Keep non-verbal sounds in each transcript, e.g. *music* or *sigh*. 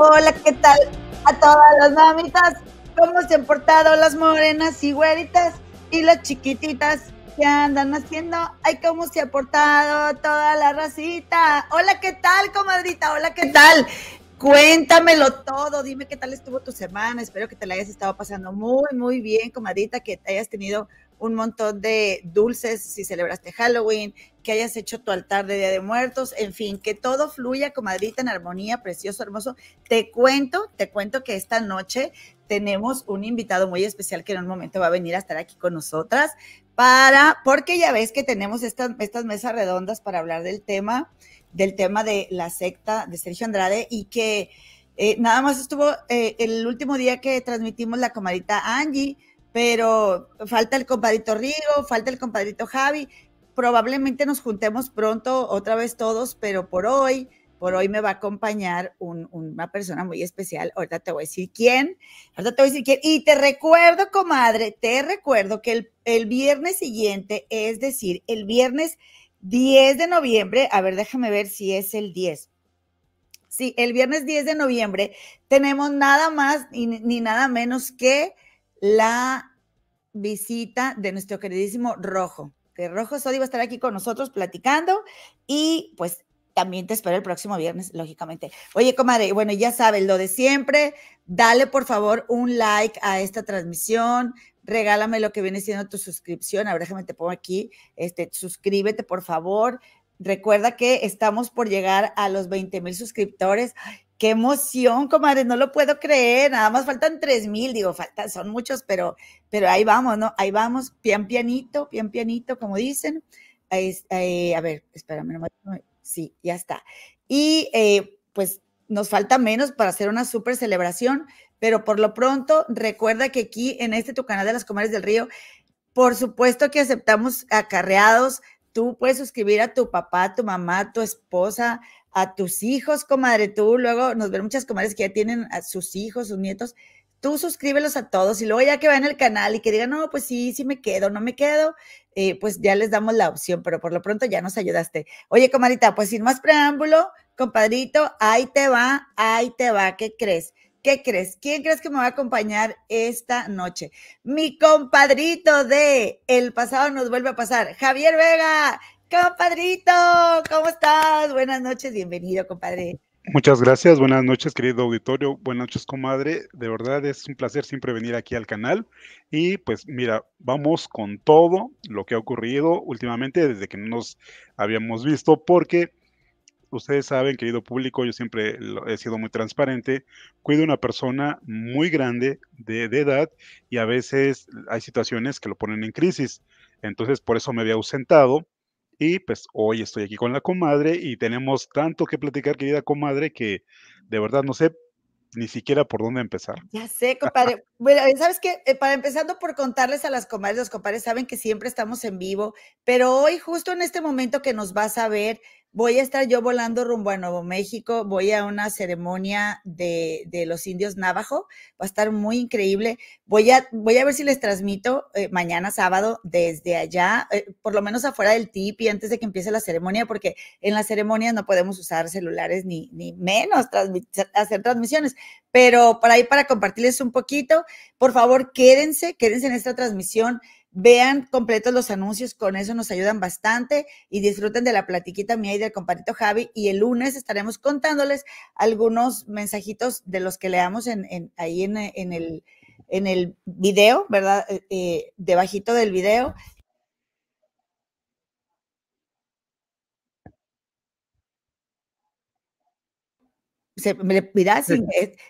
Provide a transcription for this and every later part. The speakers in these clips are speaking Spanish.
Hola, ¿qué tal a todas las mamitas? ¿Cómo se han portado las morenas y güeritas y las chiquititas que andan haciendo? Ay, ¿cómo se ha portado toda la racita? Hola, ¿qué tal, comadrita? Hola, ¿qué tal? Cuéntamelo todo, dime qué tal estuvo tu semana, espero que te la hayas estado pasando muy, muy bien, comadrita, que te hayas tenido un montón de dulces si celebraste Halloween, que hayas hecho tu altar de Día de Muertos, en fin, que todo fluya, comadrita, en armonía, precioso, hermoso. Te cuento, te cuento que esta noche tenemos un invitado muy especial que en un momento va a venir a estar aquí con nosotras para, porque ya ves que tenemos estas, estas mesas redondas para hablar del tema, del tema de la secta de Sergio Andrade y que eh, nada más estuvo eh, el último día que transmitimos la comadrita Angie, pero falta el compadrito Rigo, falta el compadrito Javi. Probablemente nos juntemos pronto otra vez todos, pero por hoy, por hoy me va a acompañar una persona muy especial. Ahorita te voy a decir quién. Ahorita te voy a decir quién. Y te recuerdo, comadre, te recuerdo que el, el viernes siguiente, es decir, el viernes 10 de noviembre, a ver, déjame ver si es el 10. Sí, el viernes 10 de noviembre tenemos nada más ni nada menos que la visita de nuestro queridísimo Rojo. Que Rojo Sodi va a estar aquí con nosotros platicando y pues también te espero el próximo viernes, lógicamente. Oye, comadre, bueno, ya sabes, lo de siempre, dale por favor un like a esta transmisión, regálame lo que viene siendo tu suscripción, ahora déjame te pongo aquí, este, suscríbete por favor. Recuerda que estamos por llegar a los 20 mil suscriptores. Qué emoción, comadre, no lo puedo creer. Nada más faltan tres mil, digo, faltan, son muchos, pero, pero ahí vamos, ¿no? Ahí vamos, pian pianito, pian pianito, como dicen. Eh, a ver, espérame, sí, ya está. Y eh, pues nos falta menos para hacer una súper celebración, pero por lo pronto recuerda que aquí en este tu canal de las comadres del río, por supuesto que aceptamos acarreados. Tú puedes suscribir a tu papá, tu mamá, tu esposa, a tus hijos, comadre, tú luego nos ven muchas comadres que ya tienen a sus hijos, sus nietos, tú suscríbelos a todos y luego ya que vayan al canal y que digan, no, pues sí, sí me quedo, no me quedo, eh, pues ya les damos la opción, pero por lo pronto ya nos ayudaste. Oye, comadrita, pues sin más preámbulo, compadrito, ahí te va, ahí te va, ¿qué crees? ¿Qué crees? ¿Quién crees que me va a acompañar esta noche? Mi compadrito de El pasado nos vuelve a pasar, Javier Vega. Compadrito, ¿cómo estás? Buenas noches, bienvenido, compadre. Muchas gracias, buenas noches, querido auditorio, buenas noches, comadre. De verdad es un placer siempre venir aquí al canal. Y pues mira, vamos con todo lo que ha ocurrido últimamente desde que nos habíamos visto, porque ustedes saben, querido público, yo siempre he sido muy transparente, cuido a una persona muy grande de, de edad y a veces hay situaciones que lo ponen en crisis. Entonces, por eso me había ausentado y pues hoy estoy aquí con la comadre y tenemos tanto que platicar, querida comadre, que de verdad no sé ni siquiera por dónde empezar. Ya sé, *laughs* compadre. bueno, ¿sabes qué? Eh, para empezando por contarles a las comadres, los compadres saben que siempre estamos en vivo, pero hoy, justo en este momento que nos vas a ver, voy a estar yo volando rumbo a Nuevo México, voy a una ceremonia de, de los indios Navajo, va a estar muy increíble. Voy a, voy a ver si les transmito eh, mañana sábado desde allá, eh, por lo menos afuera del tip y antes de que empiece la ceremonia, porque en la ceremonia no podemos usar celulares ni, ni menos hacer transmisiones, pero por ahí para compartirles un poquito, por favor, quédense, quédense en esta transmisión Vean completos los anuncios, con eso nos ayudan bastante y disfruten de la platiquita mía y del compadrito Javi. Y el lunes estaremos contándoles algunos mensajitos de los que leamos en, ahí en, el, en el video, ¿verdad? Eh, eh, debajito del video. Se me mira,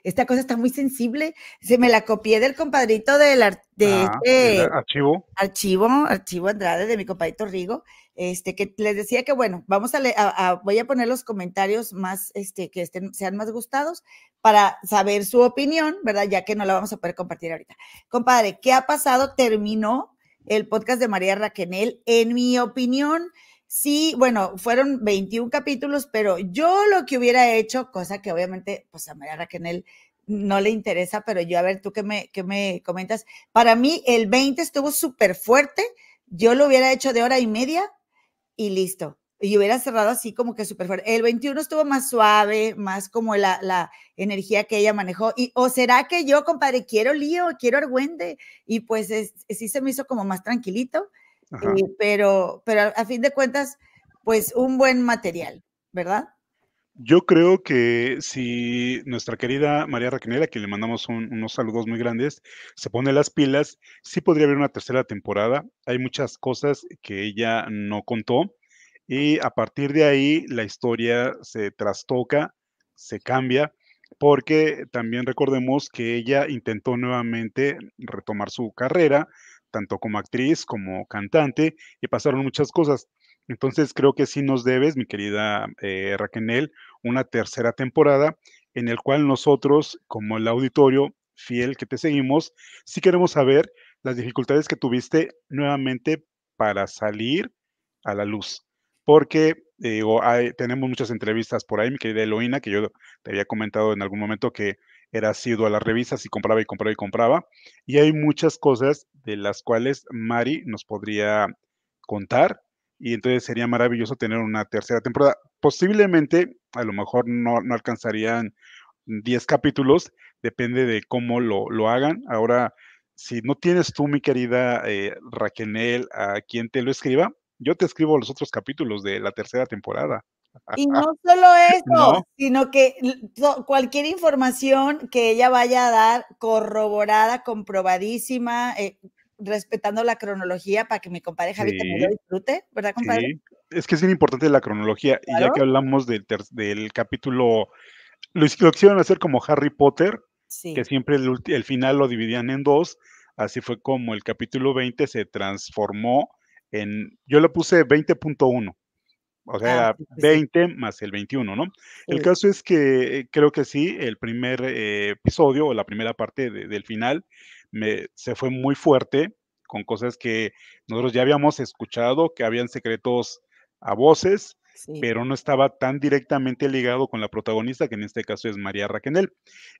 esta cosa está muy sensible. Se me la copié del compadrito del de este archivo. Archivo, archivo Andrade de mi compadrito Rigo. Este, que les decía que bueno, vamos a, leer, voy a poner los comentarios más, este, que estén, sean más gustados para saber su opinión, ¿verdad? Ya que no la vamos a poder compartir ahorita. Compadre, ¿qué ha pasado? Terminó el podcast de María Raquenel. En mi opinión, Sí, bueno, fueron 21 capítulos, pero yo lo que hubiera hecho, cosa que obviamente, pues a María Raquel no le interesa, pero yo, a ver, tú qué me, qué me comentas. Para mí, el 20 estuvo súper fuerte. Yo lo hubiera hecho de hora y media y listo. Y hubiera cerrado así como que súper fuerte. El 21 estuvo más suave, más como la, la energía que ella manejó. Y, o será que yo, compadre, quiero lío, quiero argüende. Y pues sí se me hizo como más tranquilito. Eh, pero, pero a fin de cuentas, pues un buen material, ¿verdad? Yo creo que si nuestra querida María Raquel, a quien le mandamos unos saludos muy grandes, se pone las pilas, sí podría haber una tercera temporada. Hay muchas cosas que ella no contó y a partir de ahí la historia se trastoca, se cambia, porque también recordemos que ella intentó nuevamente retomar su carrera, tanto como actriz como cantante, y pasaron muchas cosas. Entonces creo que sí nos debes, mi querida eh, Raquel, una tercera temporada en el cual nosotros, como el auditorio fiel que te seguimos, sí queremos saber las dificultades que tuviste nuevamente para salir a la luz. Porque eh, tenemos muchas entrevistas por ahí, mi querida Eloína, que yo te había comentado en algún momento que era sido a las revistas y compraba y compraba y compraba. Y hay muchas cosas de las cuales Mari nos podría contar. Y entonces sería maravilloso tener una tercera temporada. Posiblemente, a lo mejor no, no alcanzarían 10 capítulos, depende de cómo lo, lo, hagan. Ahora, si no tienes tú, mi querida eh, Raquel, a quien te lo escriba, yo te escribo los otros capítulos de la tercera temporada. Y no *laughs* solo eso, sino que cualquier información que ella vaya a dar corroborada, comprobadísima, eh, respetando la cronología para que mi compadre Javi también lo disfrute, ¿verdad, compadre? Es que es bien importante la cronología. Y ya que hablamos del, del capítulo, lo, quisieron hacer como Harry Potter, que siempre el, el final lo dividían en dos. Así fue como el capítulo 20 se transformó en, yo le puse 20.1 o sea, 20 más el 21, ¿no? El caso es que eh, creo que sí, el primer eh, episodio o la primera parte del final me, se fue muy fuerte con cosas que nosotros ya habíamos escuchado, que habían secretos a voces, pero no estaba tan directamente ligado con la protagonista, que en este caso es María Raquel.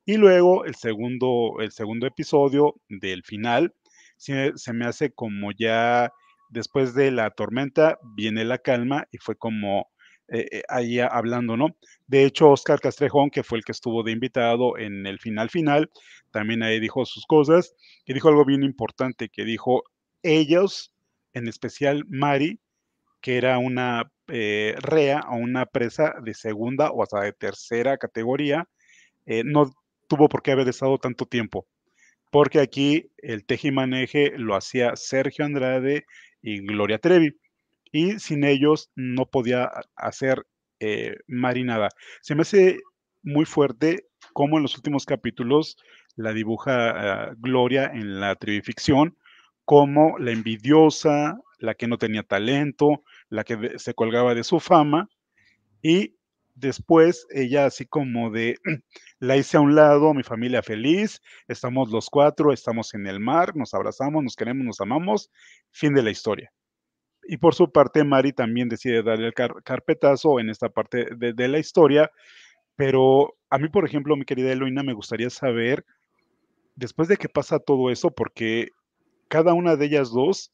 Y luego el segundo, el segundo episodio del final, se me hace como ya después de la tormenta viene la calma y fue como eh, eh, ahí hablando, ¿no? De hecho, Oscar Castrejón, que fue el que estuvo de invitado en el final final, también ahí dijo sus cosas y dijo algo bien importante, que dijo ellos, en especial Mari, que era una eh, rea o una presa de segunda o hasta de tercera categoría, no tuvo por qué haber estado tanto tiempo, porque aquí el tejimaneje lo hacía Sergio Andrade y Gloria Trevi. Y sin ellos no podía hacer eh, Marinada. Se me hace muy fuerte cómo en los últimos capítulos la dibuja ah, Gloria en la ficción como la envidiosa, la que no tenía talento, la que se colgaba de su fama, y después ella así como de, *clears throat* la hice a un lado, mi familia feliz, estamos los cuatro, estamos en el mar, nos abrazamos, nos queremos, nos amamos, fin de la historia. Y por su parte, Mari también decide darle el carpetazo en esta parte de, la historia, pero a mí, por ejemplo, mi querida Eloína, me gustaría saber, después de que pasa todo eso, porque cada una de ellas dos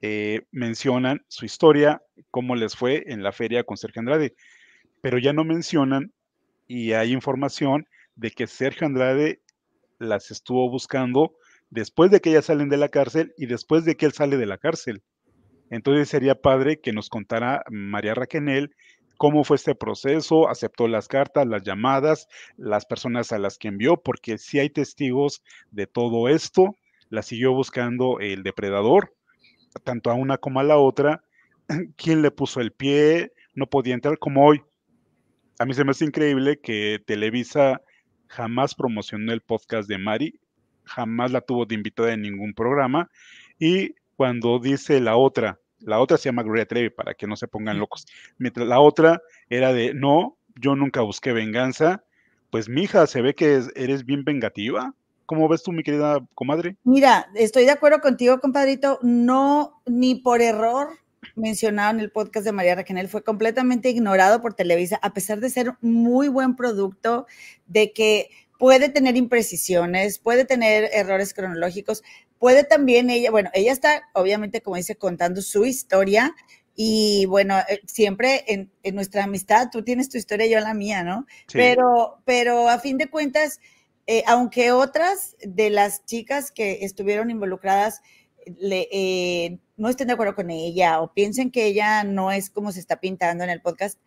eh, mencionan su historia, cómo les fue en la feria con Sergio Andrade pero ya no mencionan y hay información de que Sergio Andrade las estuvo buscando después de que ellas salen de la cárcel y después de que él sale de la cárcel. Entonces sería padre que nos contara María Raquenel cómo fue este proceso, aceptó las cartas, las llamadas, las personas a las que envió, porque si hay testigos de todo esto, la siguió buscando el depredador, tanto a una como a la otra, *clears throat* quién le puso el pie, no podía entrar como hoy a mí se me hace increíble que Televisa jamás promocionó el podcast de Mari, jamás la tuvo de invitada en ningún programa, y cuando dice la otra, la otra se llama Gloria Trevi, para que no se pongan locos, mientras la otra era de, no, yo nunca busqué venganza, pues mija, se ve que eres bien vengativa. ¿Cómo ves tú, mi querida comadre? Mira, estoy de acuerdo contigo, compadrito. No, ni por error mencionado en el podcast de María Raquel, fue completamente ignorado por Televisa, a pesar de ser muy buen producto, de que puede tener imprecisiones, puede tener errores cronológicos, puede también ella, bueno, ella está obviamente, como dice, contando su historia y bueno, eh, siempre en, nuestra amistad, tú tienes tu historia, yo la mía, ¿no? Pero, pero a fin de cuentas, eh, aunque otras de las chicas que estuvieron involucradas le, eh, no estén de acuerdo con ella o piensen que ella no es como se está pintando en el podcast,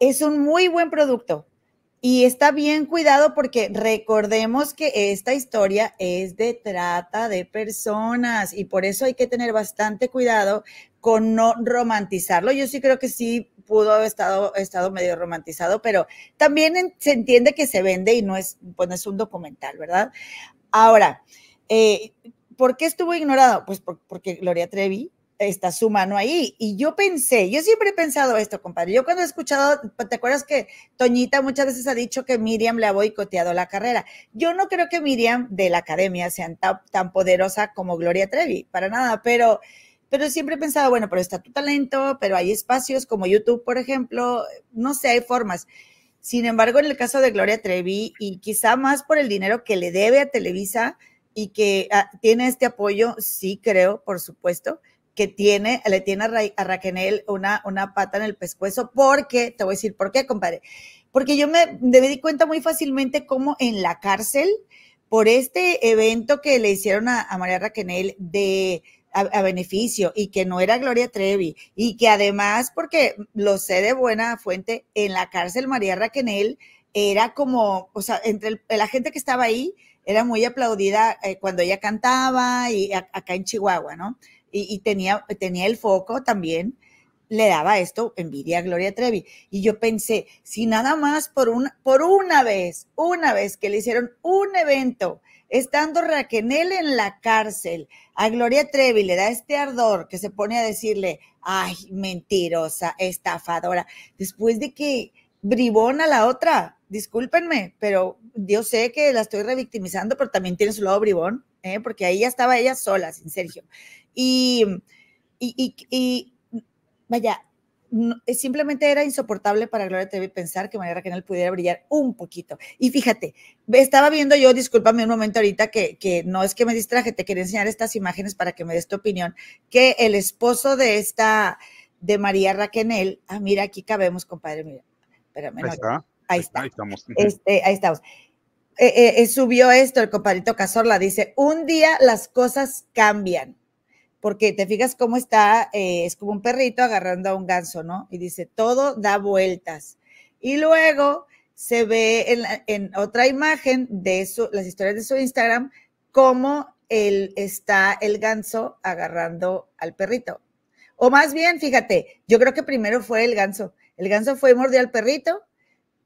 es un muy buen producto y está bien cuidado porque recordemos que esta historia es de trata de personas y por eso hay que tener bastante cuidado con no romantizarlo. Yo sí creo que sí pudo haber estado, estado medio romantizado, pero también se entiende que se vende y no es, pues es un documental, ¿verdad? Ahora, eh, ¿por qué estuvo ignorado? Pues porque Gloria Trevi está su mano ahí. Y yo pensé, yo siempre he pensado esto, compadre. Yo cuando he escuchado, ¿te acuerdas que Toñita muchas veces ha dicho que Miriam le ha boicoteado la carrera? Yo no creo que Miriam de la academia sea tan, poderosa como Gloria Trevi, para nada, pero, pero siempre he pensado, bueno, pero está tu talento, pero hay espacios como YouTube, por ejemplo, no sé, hay formas. Sin embargo, en el caso de Gloria Trevi, y quizá más por el dinero que le debe a Televisa y que ah, tiene este apoyo, sí creo, por supuesto, que tiene, le tiene a, Raquel una, una pata en el pescuezo, porque, te voy a decir por qué, compadre, porque yo me, me di cuenta muy fácilmente cómo en la cárcel, por este evento que le hicieron a, María Raquel de a, beneficio y que no era Gloria Trevi y que además, porque lo sé de buena fuente, en la cárcel María Raquel era como, o sea, entre la gente que estaba ahí era muy aplaudida eh, cuando ella cantaba y acá en Chihuahua, ¿no? y, tenía, tenía el foco también, le daba esto envidia a Gloria Trevi. Y yo pensé, si nada más por una, por una vez, una vez que le hicieron un evento, estando Raquel en la cárcel, a Gloria Trevi le da este ardor que se pone a decirle, ay, mentirosa, estafadora, después de que bribón a la otra, discúlpenme, pero yo sé que la estoy revictimizando, pero también tiene su lado bribón, ¿eh? porque ahí ya estaba ella sola, sin Sergio. Y, y, y, vaya, simplemente era insoportable para Gloria Trevi pensar que María Raquel pudiera brillar un poquito. Y fíjate, estaba viendo yo, discúlpame un momento ahorita, que, que, no es que me distraje, te quería enseñar estas imágenes para que me des tu opinión, que el esposo de esta, de María Raquel, ah, mira, aquí cabemos, compadre, mira, espérame. Está. Ahí está. Ahí estamos. *laughs* Este, ahí estamos. Eh, eh, eh, subió esto el compadrito Cazorla, dice, un día las cosas cambian porque te fijas cómo está, eh, es como un perrito agarrando a un ganso, ¿no? Y dice, todo da vueltas. Y luego se ve en, otra imagen de las historias de su Instagram, cómo él está el ganso agarrando al perrito. O más bien, fíjate, yo creo que primero fue el ganso. El ganso fue y mordió al perrito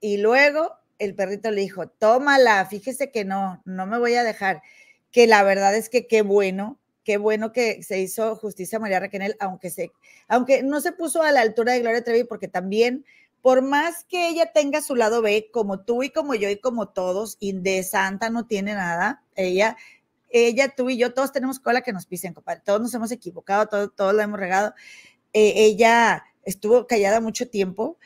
y luego el perrito le dijo, tómala, fíjese que no, no me voy a dejar. Que la verdad es que qué bueno qué bueno que se hizo justicia María Raquel, aunque, se, aunque no se puso a la altura de Gloria Trevi, porque también, por más que ella tenga su lado B, como tú y como yo y como todos, y de santa no tiene nada, ella, ella, tú y yo, todos tenemos cola que nos pisen, compadre, todos nos hemos equivocado, todos, todos lo hemos regado. Eh, ella estuvo callada mucho tiempo,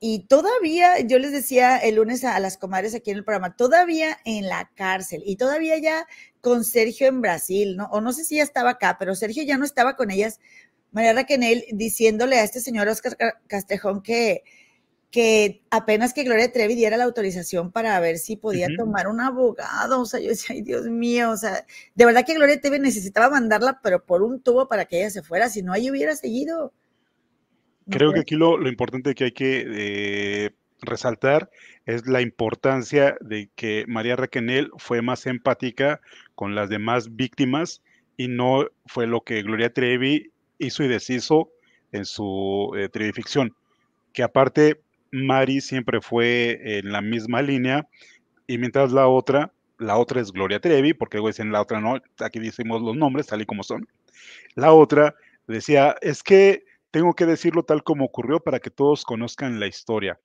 y todavía, yo les decía el lunes a, las comadres aquí en el programa, todavía en la cárcel y todavía ya con Sergio en Brasil, ¿no? O no sé si ya estaba acá, pero Sergio ya no estaba con ellas. María Raquel diciéndole a este señor Oscar Castejón que, que apenas que Gloria Trevi diera la autorización para ver si podía tomar un abogado. O sea, yo decía, ay, Dios mío, o sea, de verdad que Gloria Trevi necesitaba mandarla, pero por un tubo para que ella se fuera, si no, ahí hubiera seguido. Creo que aquí lo, importante que hay que eh, resaltar es la importancia de que María Raquel fue más empática con las demás víctimas y no fue lo que Gloria Trevi hizo y deshizo en su eh. Que aparte, Mari siempre fue en la misma línea y mientras la otra, la otra es Gloria Trevi, porque luego dicen la otra no, aquí decimos los nombres tal y como son. La otra decía, es que tengo que decirlo tal como ocurrió para que todos conozcan la historia.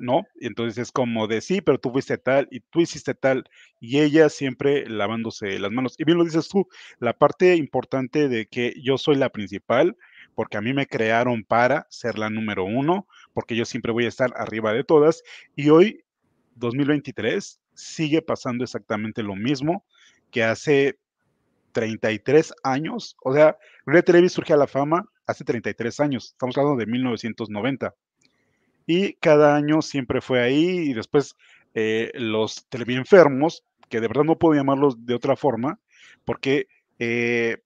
¿no? Entonces es como de sí, pero tú fuiste tal y tú hiciste tal, y ella siempre lavándose las manos. Y bien lo dices tú, la parte importante de que yo soy la principal, porque a mí me crearon para ser la número uno, porque yo siempre voy a estar arriba de todas, y hoy, 2023, sigue pasando exactamente lo mismo que hace 33 años, o sea, Gloria Trevi surge a la fama hace 33 años, estamos hablando de 1990 y cada año siempre fue ahí y después eh, los enfermos que de verdad no puedo llamarlos de otra forma, porque eh,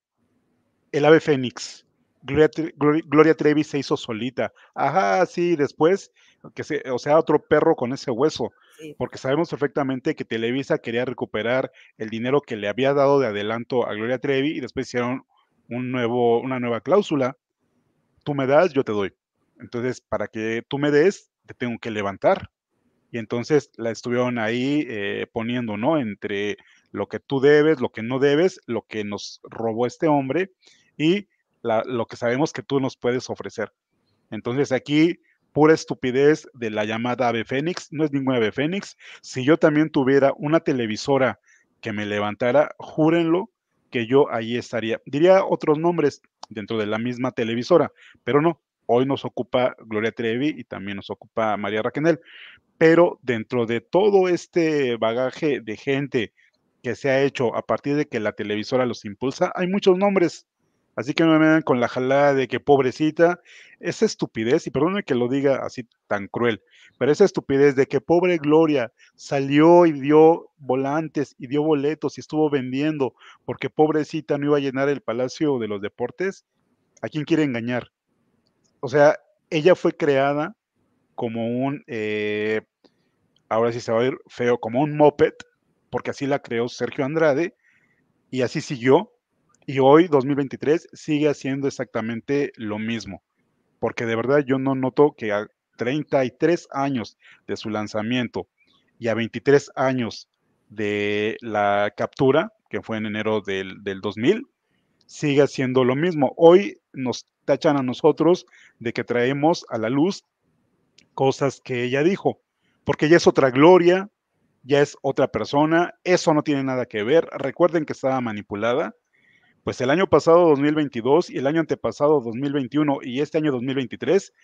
el ave fénix, Gloria, Trevi se hizo solita. Ajá, sí, después, que o sea, otro perro con ese hueso, porque sabemos perfectamente que Televisa quería recuperar el dinero que le había dado de adelanto a Gloria Trevi y después hicieron un nuevo, una nueva cláusula. Tú me das, yo te doy. Entonces, para que tú me des, te tengo que levantar. Y entonces la estuvieron ahí eh, poniendo, ¿no? Entre lo que tú debes, lo que no debes, lo que nos robó este hombre y lo que sabemos que tú nos puedes ofrecer. Entonces aquí, pura estupidez de la llamada ave fénix, no es ninguna ave fénix. Si yo también tuviera una televisora que me levantara, júrenlo que yo ahí estaría. Diría otros nombres dentro de la misma televisora, pero no, Hoy nos ocupa Gloria Trevi y también nos ocupa María Raquel, pero dentro de todo este bagaje de gente que se ha hecho a partir de que la televisora los impulsa, hay muchos nombres. Así que no me dan con la jalada de que pobrecita, esa estupidez, y perdónenme que lo diga así tan cruel, pero esa estupidez de que pobre Gloria salió y dio volantes y dio boletos y estuvo vendiendo porque pobrecita no iba a llenar el Palacio de los Deportes, ¿a quién quiere engañar? o sea, ella fue creada como un, eh, ahora sí se va a ir feo, como un moped, porque así la creó Sergio Andrade, y así siguió, y hoy, 2023, sigue haciendo exactamente lo mismo, porque de verdad yo no noto que a 33 años de su lanzamiento y a 23 años de la captura, que fue en enero del, del 2000, sigue haciendo lo mismo. Hoy nos tachan a nosotros de que traemos a la luz cosas que ella dijo, porque ya es otra gloria, ya es otra persona, eso no tiene nada que ver. Recuerden que estaba manipulada. Pues el año pasado 2022 y el año antepasado 2021 y este año 2023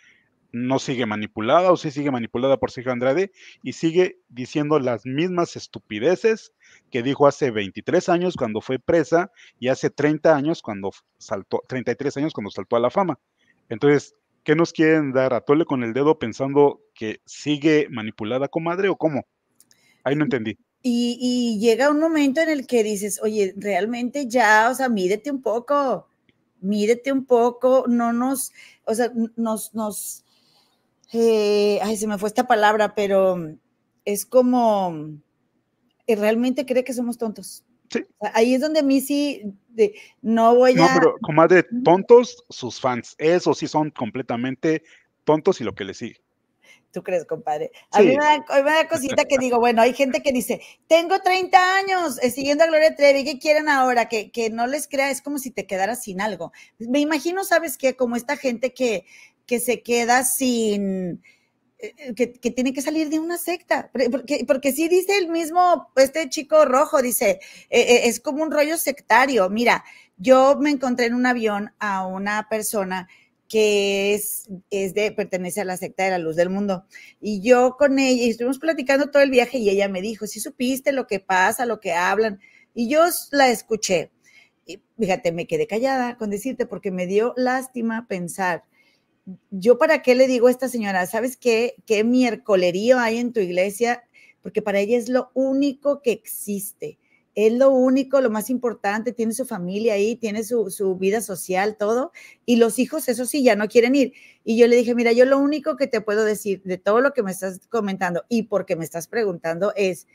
no sigue manipulada o sí sigue manipulada por Sergio Andrade y sigue diciendo las mismas estupideces que dijo hace 23 años cuando fue presa y hace 30 años cuando saltó, 33 años cuando saltó a la fama. Entonces, ¿qué nos quieren dar? ¿A tole con el dedo pensando que sigue manipulada, comadre, o cómo? Ahí no entendí. Y, y llega un momento en el que dices, oye, realmente ya, o sea, mídete un poco, mídete un poco, no nos, o sea, nos, nos, eh, ay, se me fue esta palabra, pero es como, eh, realmente cree que somos tontos. Sí. Ahí es donde a mí sí no voy a. No, pero comadre, tontos sus fans. Eso sí son completamente tontos y lo que les sigue. ¿Tú crees, compadre? A mí me da, cosita que digo, bueno, hay gente que dice, tengo 30 años eh, siguiendo a Gloria Trevi, ¿qué quieren ahora? Que, que no les crea, es como si te quedaras sin algo. Me imagino, ¿sabes qué? Como esta gente que, que se queda sin, eh, eh, que, tiene que salir de una secta, porque, porque sí dice el mismo, este chico rojo, dice, eh, es como un rollo sectario. Mira, yo me encontré en un avión a una persona que es, es de, pertenece a la secta de la luz del mundo. Y yo con ella, y estuvimos platicando todo el viaje y ella me dijo, si supiste lo que pasa, lo que hablan. Y yo la escuché. Y fíjate, me quedé callada con decirte porque me dio lástima pensar yo para qué le digo a esta señora, ¿sabes qué? ¿Qué miércolerío hay en tu iglesia? Porque para ella es lo único que existe. Es lo único, lo más importante, tiene su familia ahí, tiene su, vida social, todo, y los hijos, eso sí, ya no quieren ir. Y yo le dije, mira, yo lo único que te puedo decir de todo lo que me estás comentando y porque me estás preguntando es,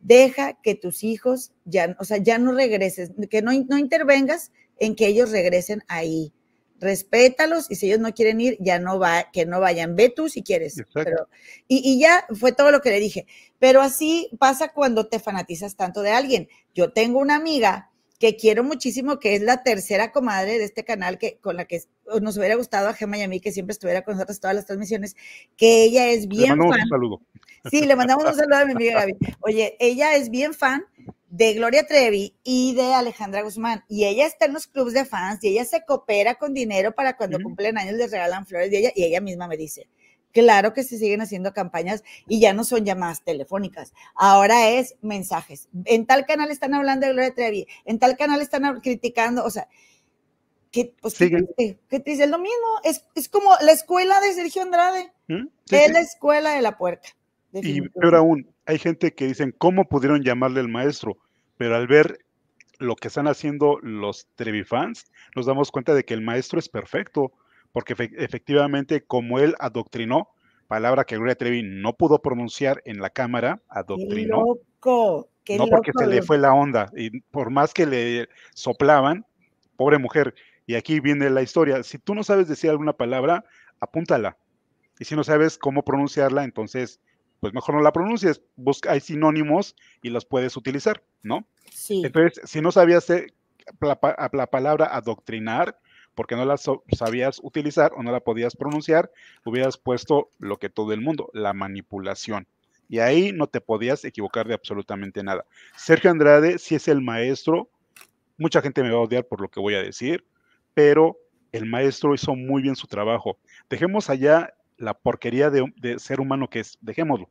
deja que tus hijos ya, o sea, ya no regreses, que no, no intervengas en que ellos regresen ahí respétalos y si ellos no quieren ir, ya no va, que no vayan, ve tú si quieres. Pero, y, y, ya fue todo lo que le dije. Pero así pasa cuando te fanatizas tanto de alguien. Yo tengo una amiga que quiero muchísimo, que es la tercera comadre de este canal, que con la que nos hubiera gustado a Gemma y a mí que siempre estuviera con nosotros todas las transmisiones, que ella es bien le mandamos un saludo. Sí, le mandamos un saludo a mi amiga Gaby. Oye, ella es bien fan de Gloria Trevi y de Alejandra Guzmán. Y ella está en los clubes de fans y ella se coopera con dinero para cuando cumplen años les regalan flores de ella y ella misma me dice, claro que se siguen haciendo campañas y ya no son llamadas telefónicas, ahora es mensajes. En tal canal están hablando de Gloria Trevi, en tal canal están criticando, o sea, que pues, ¿qué, es lo mismo, es, es, como la escuela de Sergio Andrade, es la escuela de la puerca. Y peor aún, hay gente que dicen, ¿cómo pudieron llamarle el maestro? Pero al ver lo que están haciendo los Trevi fans, nos damos cuenta de que el maestro es perfecto, porque efectivamente como él adoctrinó, palabra que Gloria Trevi no pudo pronunciar en la cámara, adoctrinó. loco, no porque se le fue la onda, y por más que le soplaban, pobre mujer, y aquí viene la historia, si tú no sabes decir alguna palabra, apúntala, y si no sabes cómo pronunciarla, entonces pues mejor no la pronuncies, busca, hay sinónimos y los puedes utilizar, ¿no? Sí. Entonces, si no sabías la, la palabra adoctrinar, porque no la sabías utilizar o no la podías pronunciar, hubieras puesto lo que todo el mundo, la manipulación. Y ahí no te podías equivocar de absolutamente nada. Sergio Andrade sí es el maestro, mucha gente me va a odiar por lo que voy a decir, pero el maestro hizo muy bien su trabajo. Dejemos allá la porquería de, ser humano que es. Dejémoslo.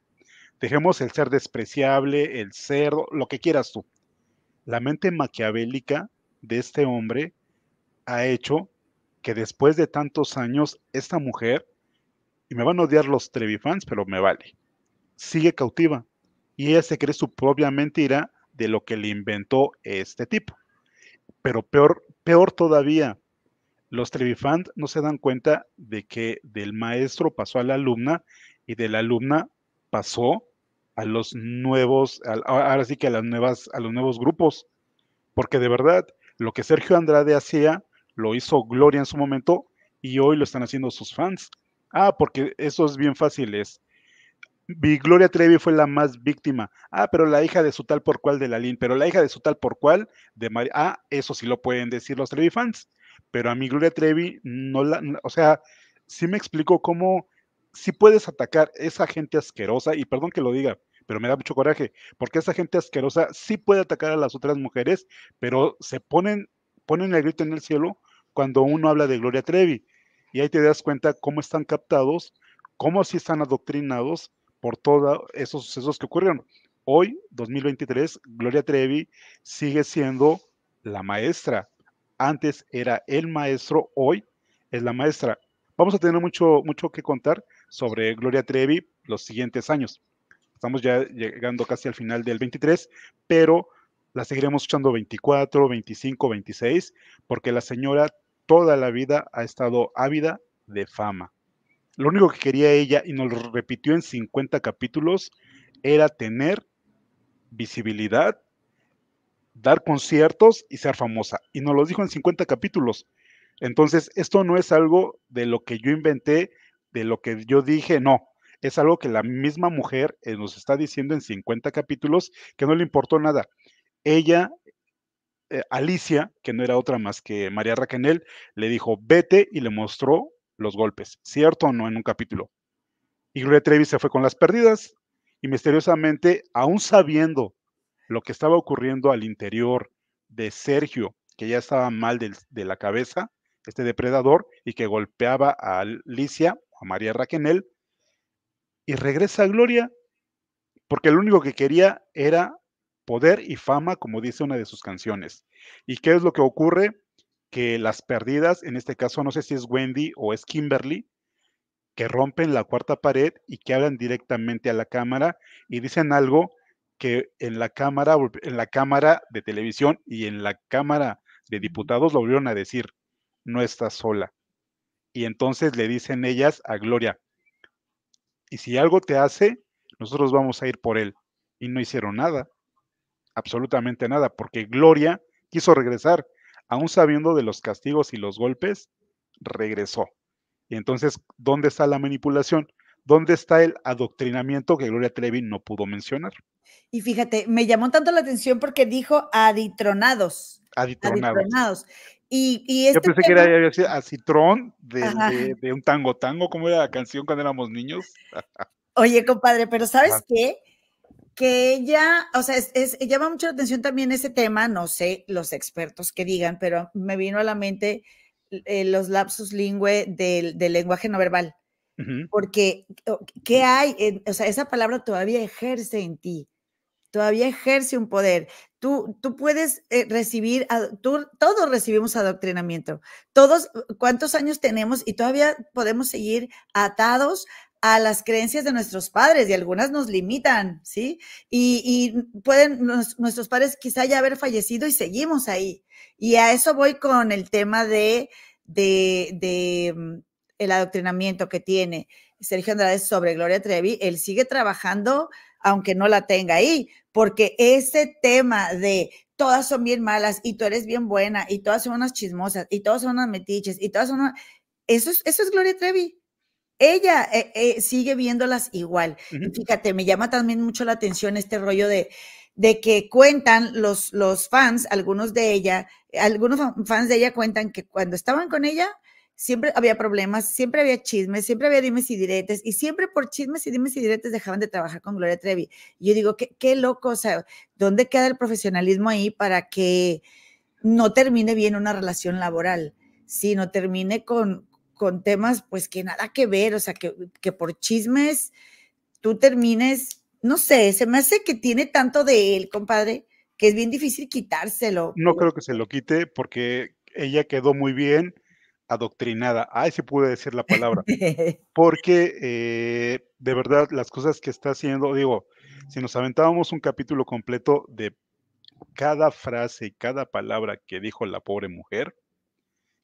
Dejemos el ser despreciable, el ser, lo que quieras tú. La mente maquiavélica de este hombre ha hecho que después de tantos años, esta mujer, y me van a odiar los Trevi fans, pero me vale, sigue cautiva. Y ella se cree su propia mentira de lo que le inventó este tipo. Pero peor, peor todavía, los Trevifant no se dan cuenta de que del maestro pasó a la alumna y de la alumna pasó a los nuevos, ahora sí que a las nuevas, a los nuevos grupos. Porque de verdad, lo que Sergio Andrade hacía, lo hizo Gloria en su momento y hoy lo están haciendo sus fans. Ah, porque eso es bien fácil, es. Gloria Trevi fue la más víctima. Ah, pero la hija de su tal por cual de la Lin, pero la hija de su tal por cual de María. Ah, eso sí lo pueden decir los Trevi fans pero a mi Gloria Trevi no la, o sea, sí me explico cómo, si puedes atacar esa gente asquerosa, y perdón que lo diga, pero me da mucho coraje, porque esa gente asquerosa sí puede atacar a las otras mujeres, pero se ponen, ponen el grito en el cielo cuando uno habla de Gloria Trevi. Y ahí te das cuenta cómo están captados, cómo sí están adoctrinados por todos esos sucesos que ocurrieron. Hoy, 2023, Gloria Trevi sigue siendo la maestra, antes era el maestro, hoy es la maestra. Vamos a tener mucho, mucho que contar sobre Gloria Trevi los siguientes años. Estamos ya llegando casi al final del 23, pero la seguiremos escuchando 24, 25, 26, porque la señora toda la vida ha estado ávida de fama. Lo único que quería ella, y nos lo repitió en 50 capítulos, era tener visibilidad dar conciertos y ser famosa. Y nos lo dijo en 50 capítulos. Entonces, esto no es algo de lo que yo inventé, de lo que yo dije, no. Es algo que la misma mujer eh, nos está diciendo en 50 capítulos que no le importó nada. Ella, eh, Alicia, que no era otra más que María Raquel, le dijo, vete y le mostró los golpes, ¿cierto o no? En un capítulo. Y Gloria Trevi se fue con las pérdidas y misteriosamente, aún sabiendo lo que estaba ocurriendo al interior de Sergio, que ya estaba mal de, la cabeza, este depredador, y que golpeaba a Alicia, a María Raquel, y regresa a Gloria, porque lo único que quería era poder y fama, como dice una de sus canciones. ¿Y qué es lo que ocurre? Que las perdidas, en este caso no sé si es Wendy o es Kimberly, que rompen la cuarta pared y que hablan directamente a la cámara y dicen algo que en la cámara, en la cámara de televisión y en la cámara de diputados lo volvieron a decir, no estás sola. Y entonces le dicen ellas a Gloria, y si algo te hace, nosotros vamos a ir por él. Y no hicieron nada, absolutamente nada, porque Gloria quiso regresar, aún sabiendo de los castigos y los golpes, regresó. Y entonces, ¿dónde está la manipulación? ¿Dónde está el adoctrinamiento que Gloria Trevi no pudo mencionar? Y fíjate, me llamó tanto la atención porque dijo aditronados. Aditronados. Y, y este Yo pensé que era acitrón de, de, un tango tango, como era la canción cuando éramos niños. Oye, compadre, pero ¿sabes qué? Que ella, o sea, es, llama mucho la atención también ese tema, no sé los expertos que digan, pero me vino a la mente eh, los lapsus lingüe del, lenguaje no verbal. Porque, ¿qué hay? o sea, esa palabra todavía ejerce en ti todavía ejerce un poder. Tú, tú puedes eh, recibir, tú, todos recibimos adoctrinamiento. Todos, ¿cuántos años tenemos? Y todavía podemos seguir atados a las creencias de nuestros padres y algunas nos limitan, ¿sí? Y, pueden nuestros padres quizá ya haber fallecido y seguimos ahí. Y a eso voy con el tema de, de, de mm, el adoctrinamiento que tiene Sergio Andrade sobre Gloria Trevi. Él sigue trabajando aunque no la tenga ahí, porque ese tema de todas son bien malas y tú eres bien buena y todas son unas chismosas y todas son unas metiches y todas son Eso es, eso es Gloria Trevi. Ella eh, eh, sigue viéndolas igual. fíjate, me llama también mucho la atención este rollo de, de que cuentan los, los fans, algunos de ella, algunos fans de ella cuentan que cuando estaban con ella, siempre había problemas, siempre había chismes, siempre había dimes y diretes, y siempre por chismes y dimes y diretes dejaban de trabajar con Gloria Trevi. Yo digo, qué, qué loco, o sea, ¿dónde queda el profesionalismo ahí para que no termine bien una relación laboral? Sí, no termine con, con temas, pues que nada que ver, o sea, que, que por chismes tú termines, no sé, se me hace que tiene tanto de él, compadre, que es bien difícil quitárselo. No creo que se lo quite porque ella quedó muy bien adoctrinada. Ay, si pude decir la palabra. *laughs* Porque eh, de verdad las cosas que está haciendo, digo, si nos aventábamos un capítulo completo de cada frase y cada palabra que dijo la pobre mujer,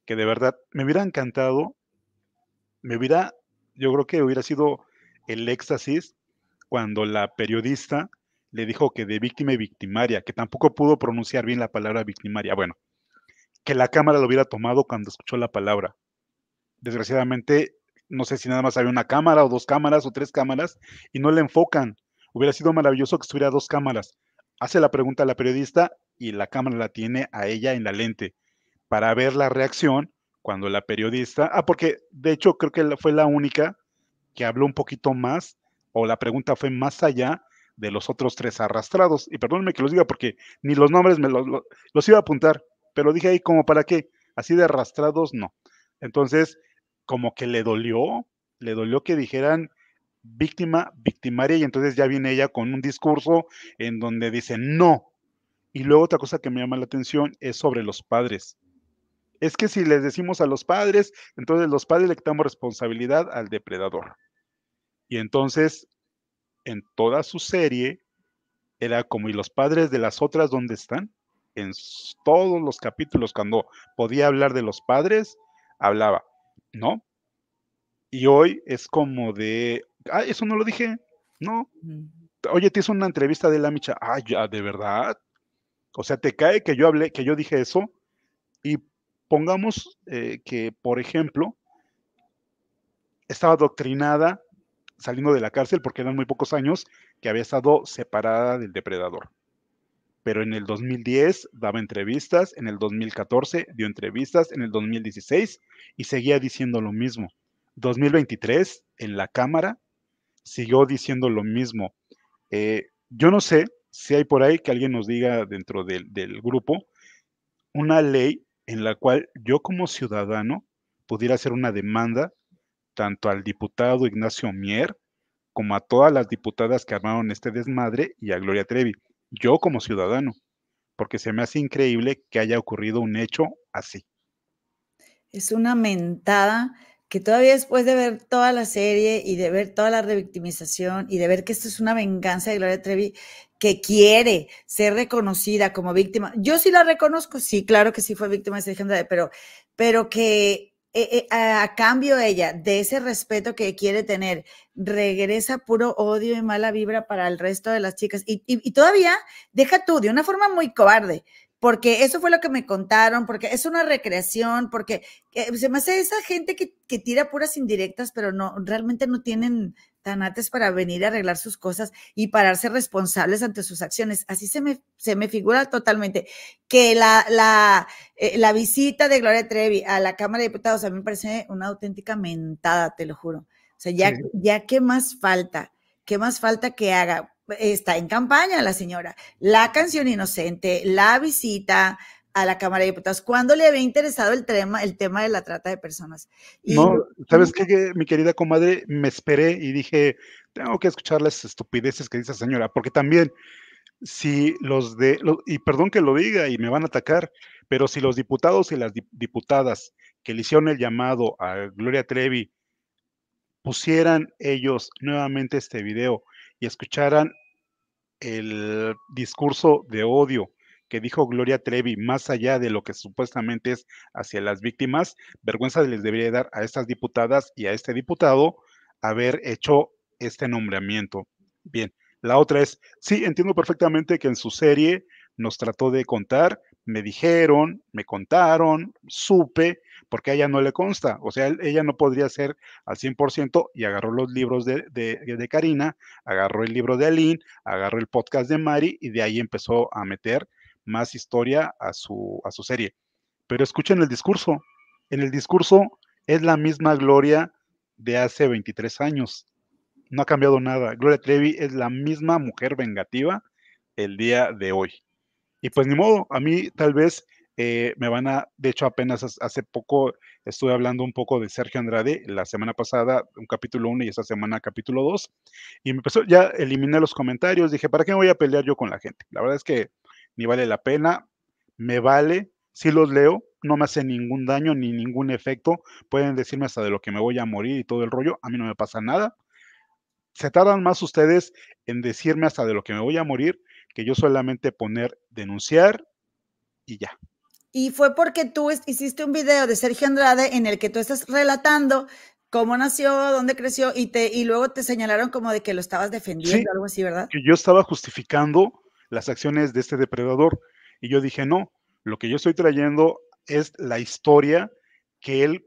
que de verdad me hubiera encantado, me hubiera, yo creo que hubiera sido el éxtasis cuando la periodista le dijo que de víctima y victimaria, que tampoco pudo pronunciar bien la palabra victimaria. Bueno, que la cámara lo hubiera tomado cuando escuchó la palabra. Desgraciadamente, no sé si nada más había una cámara o dos cámaras o tres cámaras y no le enfocan. Hubiera sido maravilloso que estuviera dos cámaras. Hace la pregunta a la periodista y la cámara la tiene a ella en la lente para ver la reacción cuando la periodista, ah, porque de hecho creo que fue la única que habló un poquito más o la pregunta fue más allá de los otros tres arrastrados. Y perdónenme que los diga porque ni los nombres me los, los iba a apuntar, pero dije ahí como para qué, así de arrastrados, no. Entonces, como que le dolió, le dolió que dijeran víctima, victimaria, y entonces ya viene ella con un discurso en donde dice no. Y luego otra cosa que me llama la atención es sobre los padres. Es que si les decimos a los padres, entonces los padres le quitamos responsabilidad al depredador. Y entonces, en toda su serie, era como, ¿y los padres de las otras dónde están? En todos los capítulos, cuando podía hablar de los padres, hablaba, ¿no? Y hoy es como de, ah, eso no lo dije, ¿no? Oye, te hizo una entrevista de la Micha, ah, ya, ¿de verdad? O sea, te cae que yo hablé, que yo dije eso, y pongamos eh, que, por ejemplo, estaba adoctrinada saliendo de la cárcel porque eran muy pocos años que había estado separada del depredador pero en el 2010 daba entrevistas, en el 2014 dio entrevistas, en el 2016 y seguía diciendo lo mismo. 2023 en la Cámara siguió diciendo lo mismo. Eh, yo no sé si hay por ahí que alguien nos diga dentro del, del grupo una ley en la cual yo como ciudadano pudiera hacer una demanda tanto al diputado Ignacio Mier como a todas las diputadas que armaron este desmadre y a Gloria Trevi yo como ciudadano, porque se me hace increíble que haya ocurrido un hecho así. Es una mentada que todavía después de ver toda la serie y de ver toda la revictimización y de ver que esto es una venganza de Gloria Trevi que quiere ser reconocida como víctima, yo sí la reconozco, sí, claro que sí fue víctima de ese pero, pero que eh, eh, a cambio ella de ese respeto que quiere tener, regresa puro odio y mala vibra para el resto de las chicas. Y, todavía, deja tú, de una forma muy cobarde, porque eso fue lo que me contaron, porque es una recreación, porque eh, se me hace esa gente que, que, tira puras indirectas, pero no, realmente no tienen tanates para venir a arreglar sus cosas y pararse responsables ante sus acciones. Así se me, se me figura totalmente que la, la, eh, la visita de Gloria Trevi a la Cámara de Diputados a mí me parece una auténtica mentada, te lo juro. O sea, ya, ya qué más falta, qué más falta que haga está en campaña la señora. La canción inocente, la visita a la Cámara de Diputados. ¿Cuándo le había interesado el tema, el tema de la trata de personas? no, ¿sabes qué, mi querida comadre? Me esperé y dije, tengo que escuchar las estupideces que dice la señora, porque también, si los de, y perdón que lo diga y me van a atacar, pero si los diputados y las diputadas que le hicieron el llamado a Gloria Trevi pusieran ellos nuevamente este video escucharan el discurso de odio que dijo Gloria Trevi, más allá de lo que supuestamente es hacia las víctimas, vergüenza les debería dar a estas diputadas y a este diputado haber hecho este nombramiento. Bien, la otra es, sí, entiendo perfectamente que en su serie nos trató de contar, me dijeron, me contaron, supe, porque a ella no le consta, o sea, ella no podría ser al 100% y agarró los libros de, de, Karina, agarró el libro de Aline, agarró el podcast de Mari y de ahí empezó a meter más historia a su, a su serie. Pero escuchen el discurso, en el discurso es la misma Gloria de hace 23 años, no ha cambiado nada, Gloria Trevi es la misma mujer vengativa el día de hoy. Y pues ni modo, a mí tal vez eh, me van a, de hecho apenas hace poco estuve hablando un poco de Sergio Andrade, la semana pasada un capítulo 1 y esta semana capítulo 2, y me empezó, ya eliminé los comentarios, dije, ¿para qué me voy a pelear yo con la gente? La verdad es que ni vale la pena, me vale, si los leo, no me hace ningún daño ni ningún efecto, pueden decirme hasta de lo que me voy a morir y todo el rollo, a mí no me pasa nada. Se tardan más ustedes en decirme hasta de lo que me voy a morir que yo solamente poner denunciar y ya. Y fue porque tú hiciste un video de Sergio Andrade en el que tú estás relatando cómo nació, dónde creció y te y luego te señalaron como de que lo estabas defendiendo, algo así, ¿verdad? Que yo estaba justificando las acciones de este depredador y yo dije, "No, lo que yo estoy trayendo es la historia que él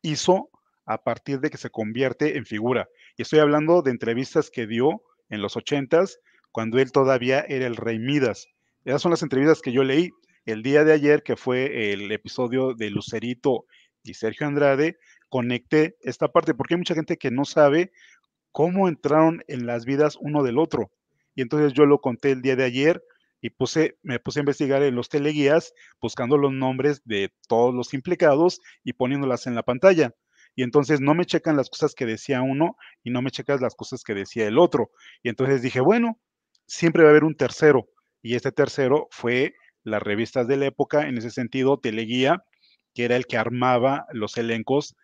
hizo a partir de que se convierte en figura. Y estoy hablando de entrevistas que dio en los ochentas cuando él todavía era el rey Midas. Esas son las entrevistas que yo leí el día de ayer, que fue el episodio de Lucerito y Sergio Andrade, conecté esta parte, porque hay mucha gente que no sabe cómo entraron en las vidas uno del otro. Y entonces yo lo conté el día de ayer y puse, me puse a investigar en los teleguías, buscando los nombres de todos los implicados y poniéndolas en la pantalla. Y entonces no me checan las cosas que decía uno y no me checas las cosas que decía el otro. Y entonces dije, bueno, siempre va a haber un tercero. Y este tercero fue las revistas de la época, en ese sentido, Teleguía, que era el que armaba los elencos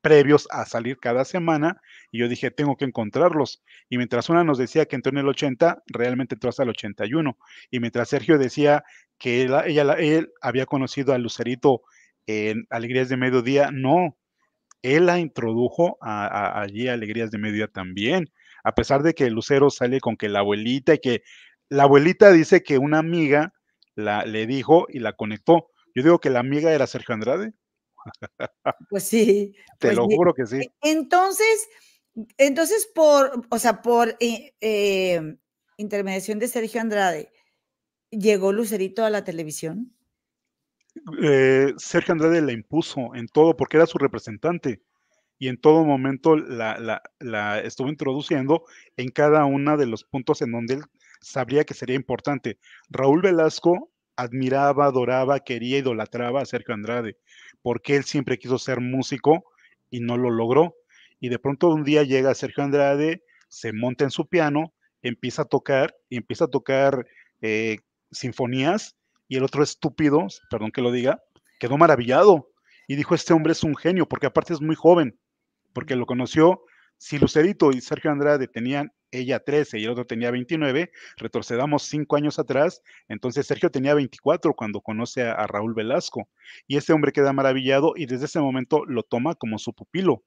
previos a salir cada semana, y yo dije, tengo que encontrarlos. Y mientras una nos decía que entró en el 80, realmente entró hasta el 81. Y mientras Sergio decía que él, ella, él había conocido a Lucerito en Alegrías de Mediodía, no, él la introdujo allí a Alegrías de Mediodía también a pesar de que Lucero sale con que la abuelita y que la abuelita dice que una amiga la, le dijo y la conectó. Yo digo que la amiga era Sergio Andrade. Pues sí. *laughs* Te pues lo juro que sí. Entonces, entonces por, o sea, por eh, eh, intermediación de Sergio Andrade, ¿llegó Lucerito a la televisión? Eh, Sergio Andrade la impuso en todo porque era su representante y en todo momento la, estuvo introduciendo en cada uno de los puntos en donde él sabría que sería importante. Raúl Velasco admiraba, adoraba, quería, idolatraba a Sergio Andrade, porque él siempre quiso ser músico y no lo logró. Y de pronto un día llega Sergio Andrade, se monta en su piano, empieza a tocar y empieza a tocar eh, sinfonías y el otro estúpido, perdón que lo diga, quedó maravillado y dijo, este hombre es un genio, porque aparte es muy joven porque lo conoció, si Lucerito y Sergio Andrade tenían ella 13 y el otro tenía 29, retrocedamos cinco años atrás, entonces Sergio tenía 24 cuando conoce a, Raúl Velasco y este hombre queda maravillado y desde ese momento lo toma como su pupilo.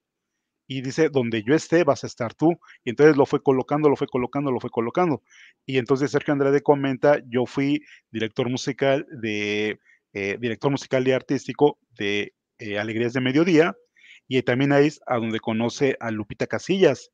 y dice, donde yo esté vas a estar tú. Y entonces lo fue colocando, lo fue colocando, lo fue colocando. Y entonces Sergio Andrade comenta, yo fui director musical de, eh, director musical y artístico de eh, Alegrías de Mediodía, y también ahí es a donde conoce a Lupita Casillas,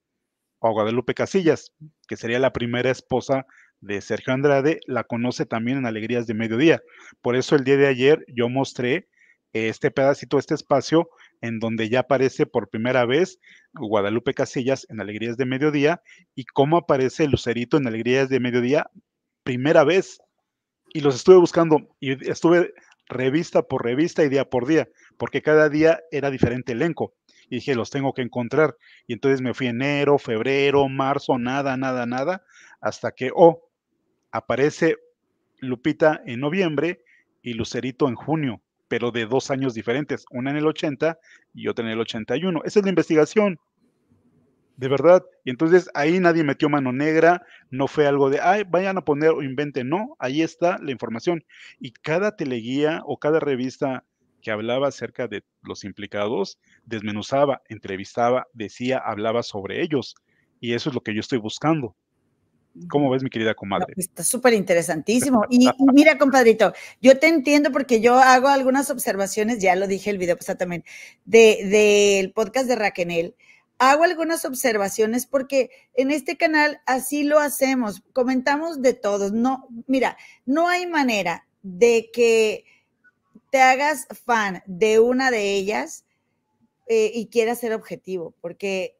o a Guadalupe Casillas, que sería la primera esposa de Sergio Andrade, la conoce también en Alegrías de Mediodía. Por eso el día de ayer yo mostré este pedacito, este espacio, en donde ya aparece por primera vez Guadalupe Casillas en Alegrías de Mediodía y cómo aparece Lucerito en Alegrías de Mediodía primera vez. Y los estuve buscando y estuve revista por revista y día por día, porque cada día era diferente elenco. Y dije, los tengo que encontrar. Y entonces me fui enero, febrero, marzo, nada, nada, nada, hasta que, oh, aparece Lupita en noviembre y Lucerito en junio pero de dos años diferentes, una en el 80 y otra en el 81. Esa es la investigación, de verdad. Y entonces ahí nadie metió mano negra, no fue algo de, ay, vayan a poner o inventen, no, ahí está la información. Y cada teleguía o cada revista que hablaba acerca de los implicados, desmenuzaba, entrevistaba, decía, hablaba sobre ellos. Y eso es lo que yo estoy buscando. ¿Cómo ves, mi querida comadre? Pues, está súper interesantísimo. *laughs* Y, mira, compadrito, yo te entiendo porque yo hago algunas observaciones, ya lo dije el video pasado también, del de, podcast de Raquenel. Hago algunas observaciones porque en este canal así lo hacemos, comentamos de todos. No, mira, no hay manera de que te hagas fan de una de ellas eh, y quieras ser objetivo, porque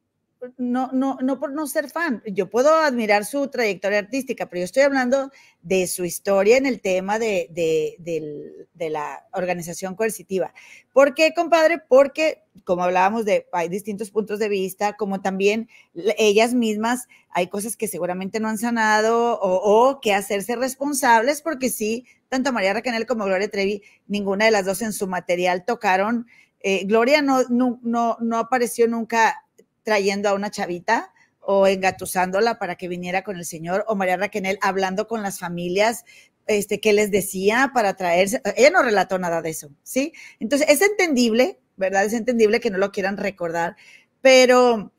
no, no, no por no ser fan. Yo puedo admirar su trayectoria artística, pero yo estoy hablando de su historia en el tema de, de, la organización coercitiva. ¿Por qué, compadre? Porque, como hablábamos de, hay distintos puntos de vista, como también ellas mismas, hay cosas que seguramente no han sanado o, que hacerse responsables, porque sí, tanto María Raquel como Gloria Trevi, ninguna de las dos en su material tocaron. Eh, Gloria no, no, no, no apareció nunca trayendo a una chavita o engatusándola para que viniera con el Señor, o María Raquel hablando con las familias, este, qué les decía para traerse. Ella no relató nada de eso, ¿sí? Entonces, es entendible, ¿verdad? Es entendible que no lo quieran recordar, pero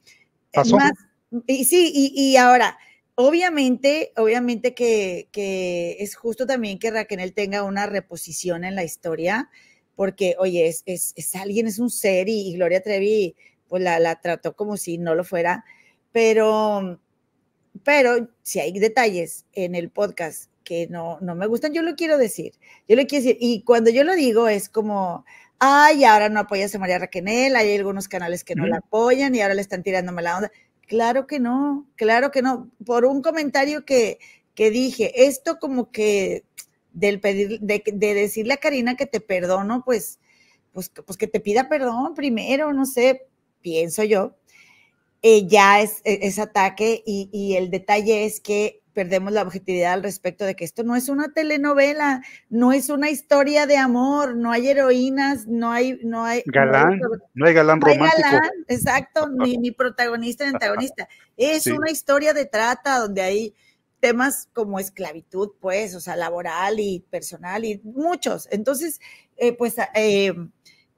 más, y sí, y, ahora, obviamente, obviamente que, que, es justo también que Raquel tenga una reposición en la historia, porque, oye, es, es, es alguien, es un ser, y Gloria Trevi pues la, trató como si no lo fuera, pero, pero si hay detalles en el podcast que no, no me gustan, yo lo quiero decir, yo lo quiero decir, y cuando yo lo digo es como, ay, ahora no apoyas a María Raquenel, hay algunos canales que no la apoyan y ahora le están tirando mala onda. Claro que no, claro que no. Por un comentario que, que dije, esto como que del pedir, de, de, decirle a Karina que te perdono, pues, pues, pues que te pida perdón primero, no sé, pienso yo, eh, ya es, e, es ataque y, el detalle es que perdemos la objetividad al respecto de que esto no es una telenovela, no es una historia de amor, no hay heroínas, no hay, no hay galán, no hay, galán romántico. exacto, *laughs* ni, protagonista ni antagonista. Es una historia de trata donde hay temas como esclavitud, pues, o sea, laboral y personal y muchos. Entonces, eh, pues, eh,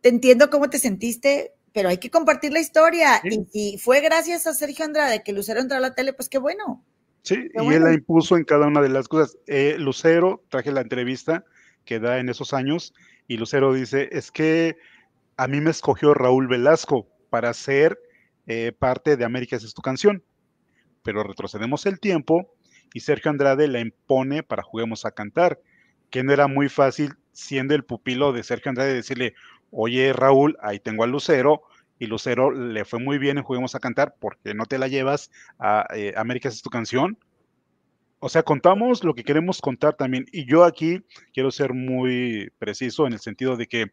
te entiendo cómo te sentiste, pero hay que compartir la historia. Y fue gracias a Sergio Andrade que Lucero entró a la tele, pues qué bueno. Sí, y él la impuso en cada una de las cosas. Eh, Lucero, traje la entrevista que da en esos años, y Lucero dice, es que a mí me escogió Raúl Velasco para ser eh, parte de América es tu canción. Pero retrocedemos el tiempo y Sergio Andrade la impone para Juguemos a Cantar, que no era muy fácil siendo el pupilo de Sergio Andrade decirle, oye Raúl, ahí tengo a Lucero, y Lucero le fue muy bien en Juguemos a Cantar, porque no te la llevas a eh, América es tu canción. O sea, contamos lo que queremos contar también. Y yo aquí quiero ser muy preciso en el sentido de que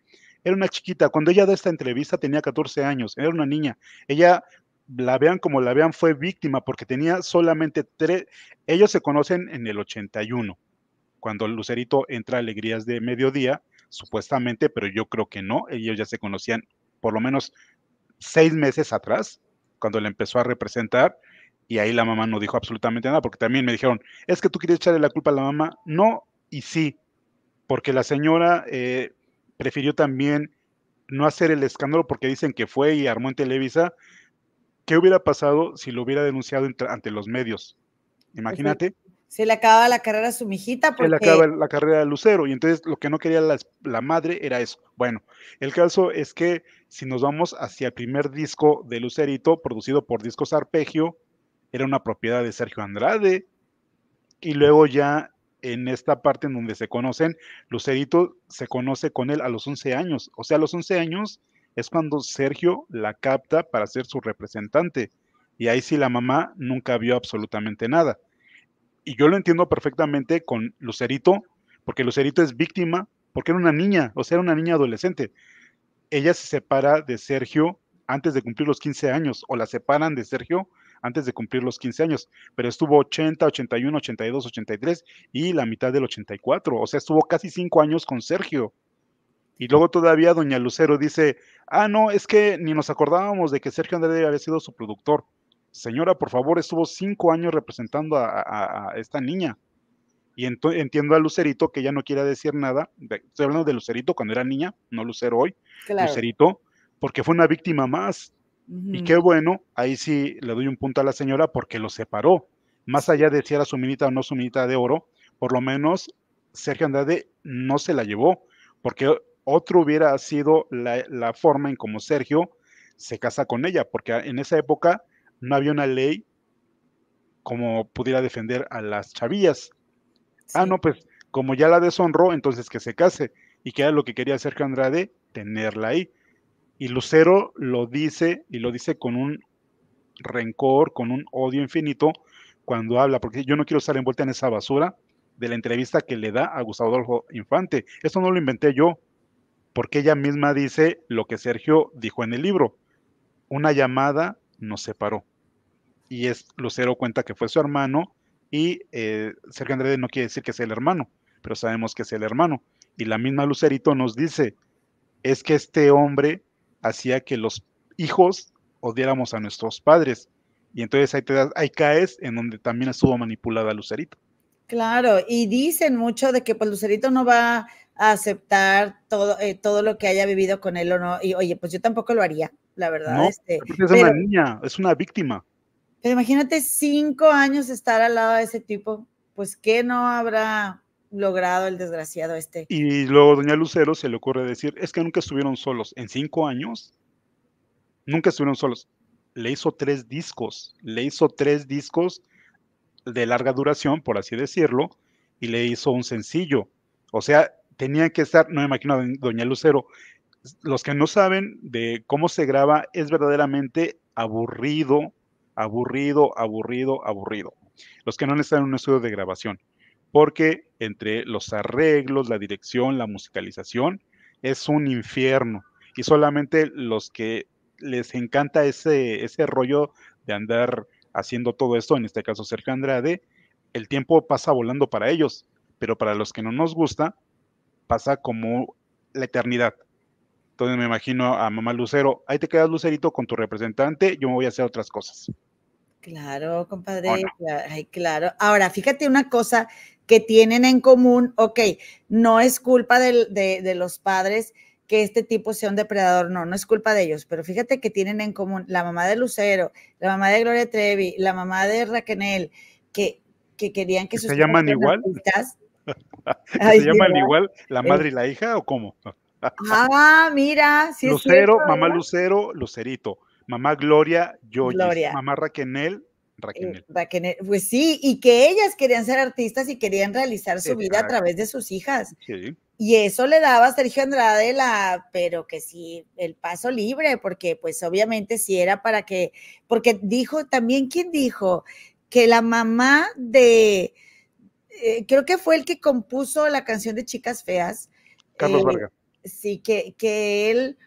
era una chiquita. Cuando ella da esta entrevista tenía 14 años, era una niña. Ella, la vean como la vean, fue víctima porque tenía solamente tres. Ellos se conocen en el 81, cuando Lucerito entra a Alegrías de Mediodía supuestamente, pero yo creo que no. Ellos ya se conocían por lo menos seis meses atrás, cuando le empezó a representar, y ahí la mamá no dijo absolutamente nada, porque también me dijeron, es que tú quieres echarle la culpa a la mamá. No y sí, porque la señora eh, prefirió también no hacer el escándalo porque dicen que fue y armó en Televisa, ¿qué hubiera pasado si lo hubiera denunciado ante los medios? Imagínate. Se le acaba la carrera a su mijita porque... Se le acaba la carrera a Lucero y entonces lo que no quería la, madre era eso. Bueno, el caso es que si nos vamos hacia el primer disco de Lucerito, producido por Discos Arpegio, era una propiedad de Sergio Andrade. Y luego ya en esta parte en donde se conocen, Lucerito se conoce con él a los 11 años. O sea, a los 11 años es cuando Sergio la capta para ser su representante. Y ahí sí la mamá nunca vio absolutamente nada. Y yo lo entiendo perfectamente con Lucerito, porque Lucerito es víctima, porque era una niña, o sea, era una niña adolescente. Ella se separa de Sergio antes de cumplir los 15 años, o la separan de Sergio antes de cumplir los 15 años, pero estuvo 80, 81, 82, 83 y la mitad del 84, o sea, estuvo casi cinco años con Sergio. Y luego todavía doña Lucero dice, ah, no, es que ni nos acordábamos de que Sergio Andrade había sido su productor señora, por favor, estuvo cinco años representando a, esta niña. Y entiendo a Lucerito que ya no quiere decir nada. estoy hablando de Lucerito cuando era niña, no Lucero hoy. Lucerito, porque fue una víctima más. Y qué bueno, ahí sí le doy un punto a la señora porque lo separó. Más allá de si era su minita o no su minita de oro, por lo menos Sergio Andrade no se la llevó, porque otro hubiera sido la, la forma en como Sergio se casa con ella, porque en esa época no había una ley como pudiera defender a las chavillas. Ah, no, pues como ya la deshonró, entonces que se case. Y que era lo que quería Sergio Andrade, tenerla ahí. Y Lucero lo dice, y lo dice con un rencor, con un odio infinito, cuando habla, porque yo no quiero estar envuelta en esa basura de la entrevista que le da a Gustavo Adolfo Infante. Esto no lo inventé yo, porque ella misma dice lo que Sergio dijo en el libro. Una llamada nos separó. Y es Lucero cuenta que fue su hermano y eh, Sergio Andrade no quiere decir que sea el hermano, pero sabemos que es el hermano. Y la misma Lucerito nos dice, es que este hombre hacía que los hijos odiáramos a nuestros padres. Y entonces ahí, te das, ahí caes en donde también estuvo manipulada Lucerito. Claro, y dicen mucho de que pues Lucerito no va a aceptar todo, eh, todo lo que haya vivido con él o no. Y oye, pues yo tampoco lo haría la verdad. este, es una niña, es una víctima. Imagínate cinco años estar al lado de ese tipo, pues ¿qué no habrá logrado el desgraciado este? Y luego doña Lucero se le ocurre decir, es que nunca estuvieron solos, en cinco años, nunca estuvieron solos. Le hizo tres discos, le hizo tres discos de larga duración, por así decirlo, y le hizo un sencillo. O sea, tenía que estar, no me imagino a doña Lucero, los que no saben de cómo se graba, es verdaderamente aburrido, aburrido, aburrido, aburrido. Los que no en un estudio de grabación, porque entre los arreglos, la dirección, la musicalización, es un infierno. Y solamente los que les encanta ese, ese rollo de andar haciendo todo esto, en este caso Sergio Andrade, el tiempo pasa volando para ellos, pero para los que no nos gusta, pasa como la eternidad. Entonces me imagino a mamá Lucero, ahí te quedas Lucerito con tu representante, yo me voy a hacer otras cosas. Claro, compadre, Ay, claro. Ahora, fíjate una cosa que tienen en común, ok, no es culpa de, de, los padres que este tipo sea un depredador, no, no es culpa de ellos, pero fíjate que tienen en común la mamá de Lucero, la mamá de Gloria Trevi, la mamá de Raquel, que, que querían que, sus *laughs* ¿Se llaman igual? ¿Se llaman igual la madre y la hija o cómo? *laughs* Ah, mira, sí Lucero, mamá Lucero, Lucerito. Mamá Gloria, Gloria. Mamá Raquenel, Raquenel. Eh, pues sí, y que ellas querían ser artistas y querían realizar su vida a través de sus hijas. Y eso le daba a Sergio Andrade la, pero que sí, el paso libre, porque pues obviamente sí era para que, porque dijo también, ¿quién dijo? Que la mamá de, eh, creo que fue el que compuso la canción de Chicas Feas. Carlos eh, Vargas sí, que, que él,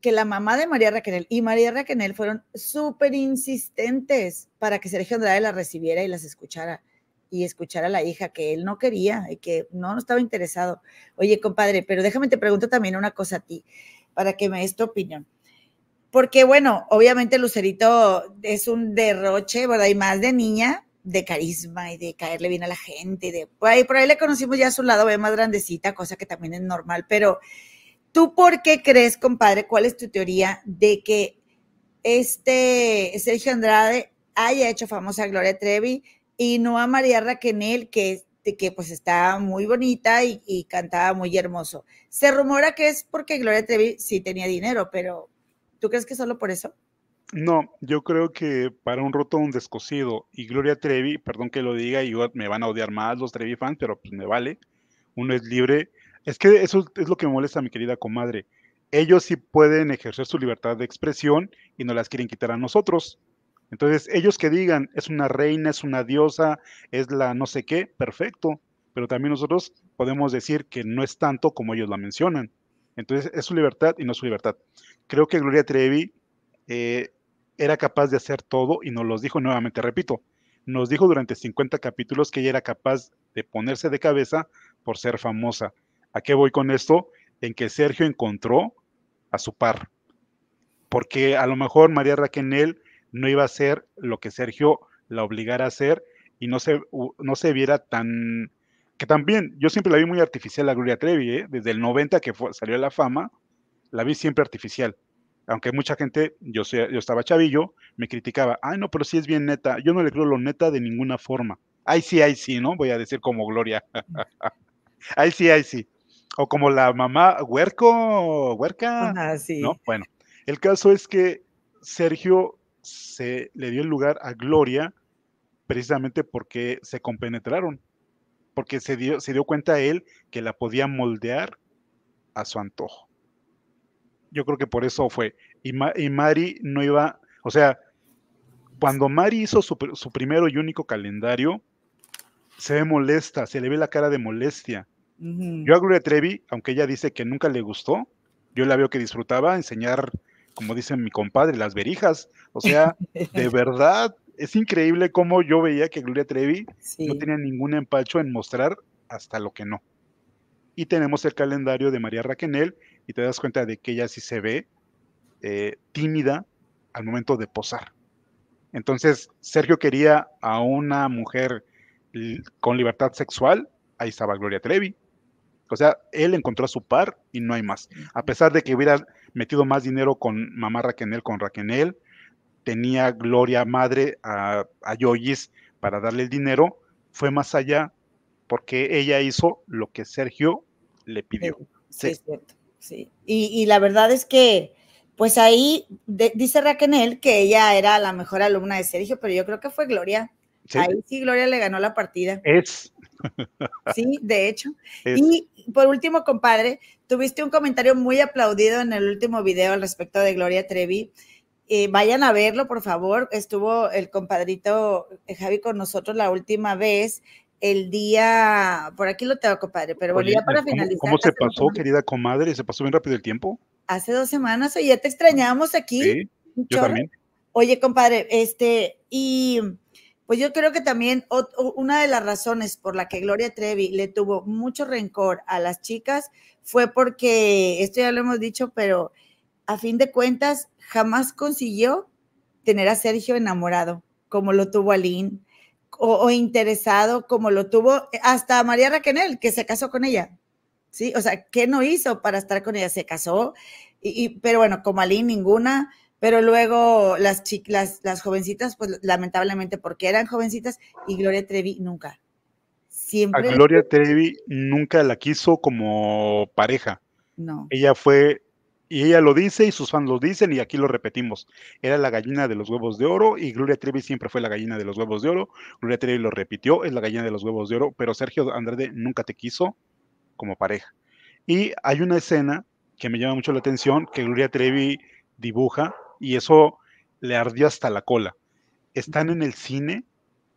que la mamá de María Raquel y María Raquel fueron súper insistentes para que Sergio Andrade la recibiera y las escuchara y escuchara a la hija que él no quería y que no, estaba interesado. Oye, compadre, pero déjame te pregunto también una cosa a ti, para que me des tu opinión. Porque, bueno, obviamente Lucerito es un derroche, ¿verdad? Y más de niña, de carisma y de caerle bien a la gente. De, por, ahí, por ahí le conocimos ya a su lado, ve más grandecita, cosa que también es normal. Pero, ¿tú por qué crees, compadre? ¿Cuál es tu teoría de que este Sergio Andrade haya hecho famosa a Gloria Trevi y no a María Raquenel, que, que pues está muy bonita y, cantaba muy hermoso. Se rumora que es porque Gloria Trevi sí tenía dinero, pero ¿tú crees que solo por eso? No, yo creo que para un roto un descosido y Gloria Trevi, perdón que lo diga, y me van a odiar más los Trevi fans, pero pues me vale. Uno es libre. Es que eso es lo que me molesta, mi querida comadre. Ellos sí pueden ejercer su libertad de expresión y no las quieren quitar a nosotros. Entonces, ellos que digan, es una reina, es una diosa, es la no sé qué, perfecto. Pero también nosotros podemos decir que no es tanto como ellos la mencionan. Entonces, es su libertad y no su libertad. Creo que Gloria Trevi eh, era capaz de hacer todo y nos los dijo nuevamente, repito, nos dijo durante 50 capítulos que ella era capaz de ponerse de cabeza por ser famosa. ¿A qué voy con esto? En que Sergio encontró a su par. Porque a lo mejor María Raquel no iba a hacer lo que Sergio la obligara a hacer y no se, no se viera tan... Que también, yo siempre la vi muy artificial a Gloria Trevi, ¿eh? desde el 90 que salió a la fama, la vi siempre artificial. Aunque mucha gente, yo, yo estaba chavillo, me criticaba, ay no, pero sí es bien neta, yo no le creo lo neta de ninguna forma. Ay sí, ay sí, ¿no? Voy a decir como Gloria. *laughs* ay sí, ay sí. O como la mamá Huerco, Huerca. sí. ¿no? Bueno, el caso es que Sergio se le dio el lugar a Gloria precisamente porque se compenetraron, porque se dio, se dio cuenta él que la podía moldear a su antojo. Yo creo que por eso fue. Y, Mari no iba, o sea, cuando Mari hizo su, su, primero y único calendario, se ve molesta, se le ve la cara de molestia. Yo a Gloria Trevi, aunque ella dice que nunca le gustó, yo la veo que disfrutaba enseñar como dice mi compadre, las verijas. O sea, *laughs* de verdad, es increíble cómo yo veía que Gloria Trevi no tenía ningún empacho en mostrar hasta lo que no. Y tenemos el calendario de María Raquenel y te das cuenta de que ella sí se ve eh, tímida al momento de posar. Entonces, Sergio quería a una mujer con libertad sexual, ahí estaba Gloria Trevi. O sea, él encontró a su par y no hay más. A pesar de que hubiera metido más dinero con mamá Raquenel, con Raquenel, tenía Gloria madre a, a para darle el dinero, fue más allá porque ella hizo lo que Sergio le pidió. Sí, es cierto. Sí. Y, la verdad es que, pues ahí dice Raquenel que ella era la mejor alumna de Sergio, pero yo creo que fue Gloria. Ahí sí Gloria le ganó la partida. Es. Sí, de hecho. *laughs* Y por último, compadre, tuviste un comentario muy aplaudido en el último video al respecto de Gloria Trevi. Eh, vayan a verlo, por favor. Estuvo el compadrito eh, Javi con nosotros la última vez, el día, por aquí lo tengo, compadre, pero bueno, ya para finalizar. ¿Cómo se pasó, querida comadre? ¿Se pasó bien rápido el tiempo? Hace dos semanas, oye, ya te extrañamos aquí. Sí, yo también. Oye, compadre, este, y pues yo creo que también una de las razones por la que Gloria Trevi le tuvo mucho rencor a las chicas fue porque, esto ya lo hemos dicho, pero a fin de cuentas jamás consiguió tener a Sergio enamorado, como lo tuvo Aline, o, o interesado, como lo tuvo hasta María Raquel, que se casó con ella. ¿Sí? O sea, ¿qué no hizo para estar con ella? Se casó, y, pero bueno, como Aline, ninguna pero luego las, las, las jovencitas, pues lamentablemente porque eran jovencitas y Gloria Trevi nunca. Siempre. A Gloria Trevi nunca la quiso como pareja. No. Ella fue, y ella lo dice y sus fans lo dicen y aquí lo repetimos. Era la gallina de los huevos de oro y Gloria Trevi siempre fue la gallina de los huevos de oro. Gloria Trevi lo repitió, es la gallina de los huevos de oro, pero Sergio Andrade nunca te quiso como pareja. Y hay una escena que me llama mucho la atención que Gloria Trevi dibuja y eso le ardió hasta la cola. Están en el cine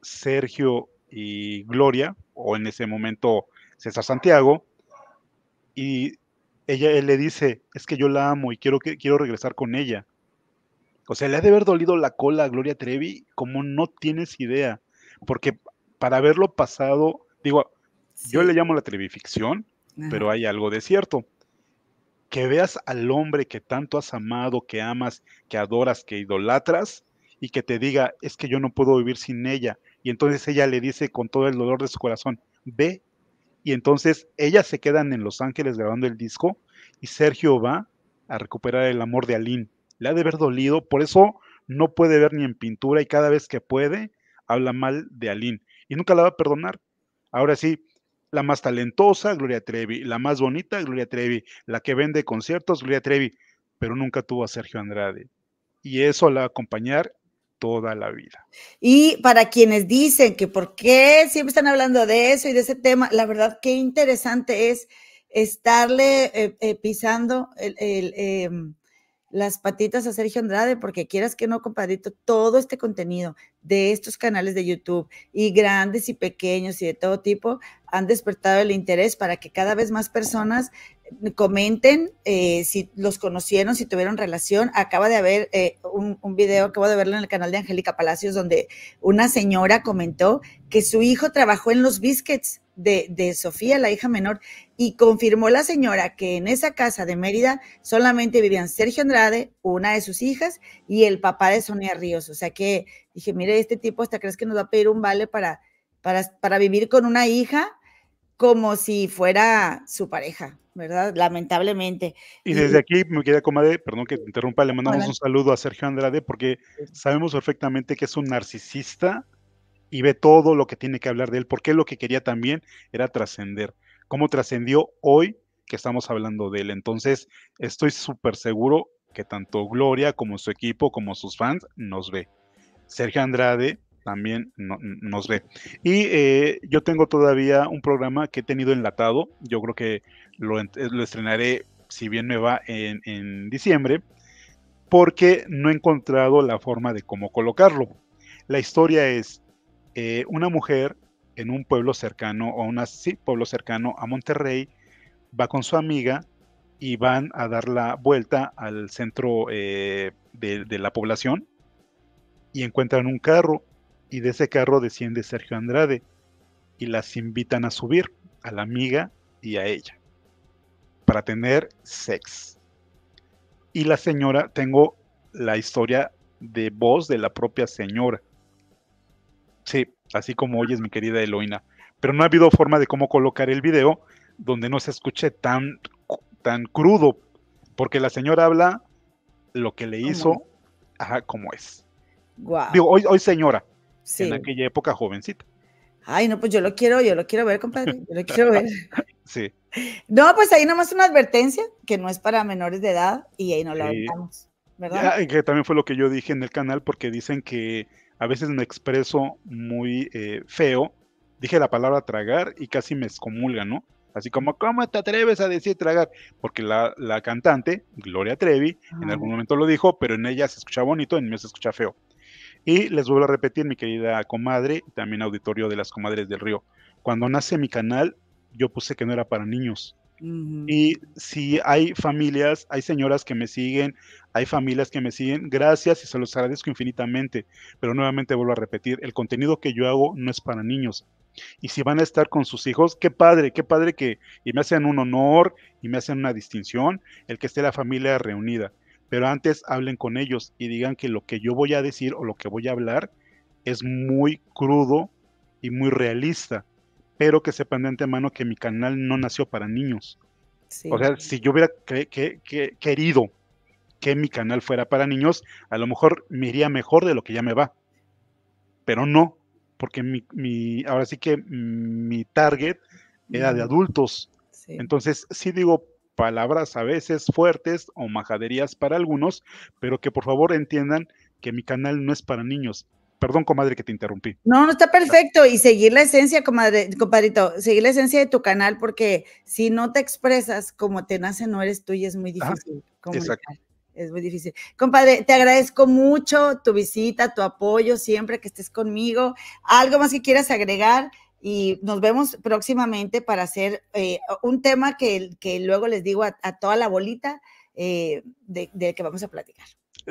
Sergio y Gloria, o en ese momento César Santiago, y ella él le dice, es que yo la amo y quiero, que, quiero regresar con ella. O sea, le ha de haber dolido la cola a Gloria Trevi como no tienes idea, porque para haberlo pasado, digo, yo le llamo la Trevificción, pero hay algo de cierto que veas al hombre que tanto has amado, que amas, que adoras, que idolatras, y que te diga, es que yo no puedo vivir sin ella. Y entonces ella le dice con todo el dolor de su corazón, ve. Y entonces ellas se quedan en Los Ángeles grabando el disco y Sergio va a recuperar el amor de Aline. le ha de haber dolido, por eso no puede ver ni en pintura y cada vez que puede habla mal de Aline y nunca la va a perdonar. Ahora sí, la más talentosa, Gloria Trevi, la más bonita, Gloria Trevi, la que vende conciertos, Gloria Trevi, pero nunca tuvo a Sergio Andrade. Y eso la va a acompañar toda la vida. Y para quienes dicen que por qué siempre están hablando de eso y de ese tema, la verdad qué interesante es estarle eh, eh, pisando el, em, las patitas a Sergio Andrade, porque quieras que no, compadrito, todo este contenido de estos canales de YouTube y grandes y pequeños y de todo tipo han despertado el interés para que cada vez más personas eh, comenten eh, si los conocieron, si tuvieron relación. Acaba de haber eh, un, un, video, acabo de verlo en el canal de Angélica Palacios, donde una señora comentó que su hijo trabajó en los biscuits de, de, Sofía, la hija menor, y confirmó la señora que en esa casa de Mérida solamente vivían Sergio Andrade, una de sus hijas, y el papá de Sonia Ríos. O sea que dije, mire, este tipo hasta crees que nos va a pedir un vale para, para, para vivir con una hija como si fuera su pareja, ¿verdad? Lamentablemente. Y desde aquí, mi querida comadre, perdón que te interrumpa, le mandamos un saludo a Sergio Andrade porque sabemos perfectamente que es un narcisista y ve todo lo que tiene que hablar de él, porque lo que quería también era trascender. ¿Cómo trascendió hoy que estamos hablando de él? Entonces, estoy súper seguro que tanto Gloria como su equipo, como sus fans, nos ve. Sergio Andrade también nos ve. Y eh, yo tengo todavía un programa que he tenido enlatado, yo creo que lo, lo estrenaré, si bien me va, en, en diciembre, porque no he encontrado la forma de cómo colocarlo. La historia es, eh, una mujer en un pueblo cercano, o una, sí, pueblo cercano a Monterrey, va con su amiga y van a dar la vuelta al centro eh, de, de, la población y encuentran un carro y de ese carro desciende Sergio Andrade y las invitan a subir a la amiga y a ella para tener sex. Y la señora, tengo la historia de voz de la propia señora Sí, así como oyes, mi querida Eloína. Pero no ha habido forma de cómo colocar el video donde no se escuche tan, tan crudo, porque la señora habla lo que le hizo, ajá, como es. Wow. Digo, hoy, hoy señora, sí. en aquella época jovencita. Ay, no, pues yo lo quiero, yo lo quiero ver, compadre, yo lo quiero ver. *laughs* sí. No, pues ahí nomás una advertencia, que no es para menores de edad, y ahí no la sí. ¿verdad? Ya, que también fue lo que yo dije en el canal, porque dicen que a veces me expreso muy eh, feo, dije la palabra tragar y casi me excomulgan, ¿no? Así como, ¿cómo te atreves a decir tragar? Porque la, la cantante, Gloria Trevi, ah. en algún momento lo dijo, pero en ella se escucha bonito, en mí se escucha feo. Y les vuelvo a repetir, mi querida comadre, también auditorio de las comadres del río, cuando nace mi canal, yo puse que no era para niños. Y si hay familias, hay señoras que me siguen, hay familias que me siguen, gracias y se los agradezco infinitamente. Pero nuevamente vuelvo a repetir, el contenido que yo hago no es para niños. Y si van a estar con sus hijos, qué padre, qué padre que y me hacen un honor y me hacen una distinción el que esté la familia reunida. Pero antes hablen con ellos y digan que lo que yo voy a decir o lo que voy a hablar es muy crudo y muy realista pero que sepan de antemano que mi canal no nació para niños. Sí. O sea, si yo hubiera que, que, que, querido que mi canal fuera para niños, a lo mejor me iría mejor de lo que ya me va. Pero no, porque mi, mi ahora sí que mi target era de adultos. Sí. Entonces, sí digo palabras a veces fuertes o majaderías para algunos, pero que por favor entiendan que mi canal no es para niños. Perdón, comadre, que te interrumpí. No, no está perfecto. Y seguir la esencia, comadre, compadrito, seguir la esencia de tu canal, porque si no te expresas como te nace, no eres tú y es muy difícil. Exacto. Es muy difícil. Compadre, te agradezco mucho tu visita, tu apoyo, siempre que estés conmigo. ¿Algo más que quieras agregar? Y nos vemos próximamente para hacer eh, un tema que, que, luego les digo a, a toda la bolita eh, de, de que vamos a platicar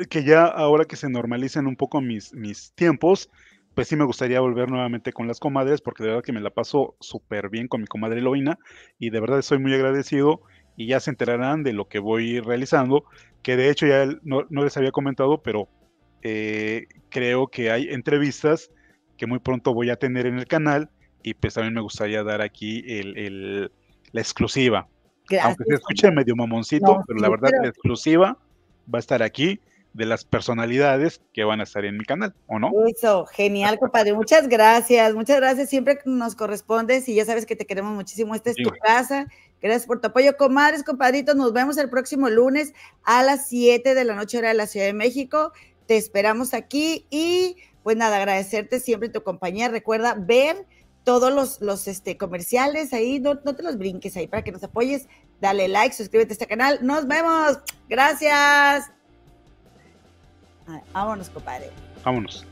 que ya ahora que se normalicen un poco mis, mis tiempos, pues sí me gustaría volver nuevamente con las comadres, porque de verdad que me la paso súper bien con mi comadre Eloína, y de verdad estoy muy agradecido, y ya se enterarán de lo que voy realizando, que de hecho ya no, no les había comentado, pero eh, creo que hay entrevistas que muy pronto voy a tener en el canal, y pues también me gustaría dar aquí el, el, la exclusiva. Gracias. Aunque se escuche medio mamoncito, no, pero la verdad pero... la exclusiva va a estar aquí de las personalidades que van a estar en mi canal, ¿o no? Eso, genial, *laughs* compadre. Muchas gracias, muchas gracias. Siempre nos correspondes y ya sabes que te queremos muchísimo. Esta es tu casa. Gracias por tu apoyo, comadres, compadritos. Nos vemos el próximo lunes a las 7 de la noche, hora de la Ciudad de México. Te esperamos aquí y pues nada, agradecerte siempre tu compañía. Recuerda ver todos los, los este, comerciales ahí, no, no te los brinques ahí para que nos apoyes. Dale like, suscríbete a este canal. Nos vemos. Gracias. Vámonos, compadre. Vámonos.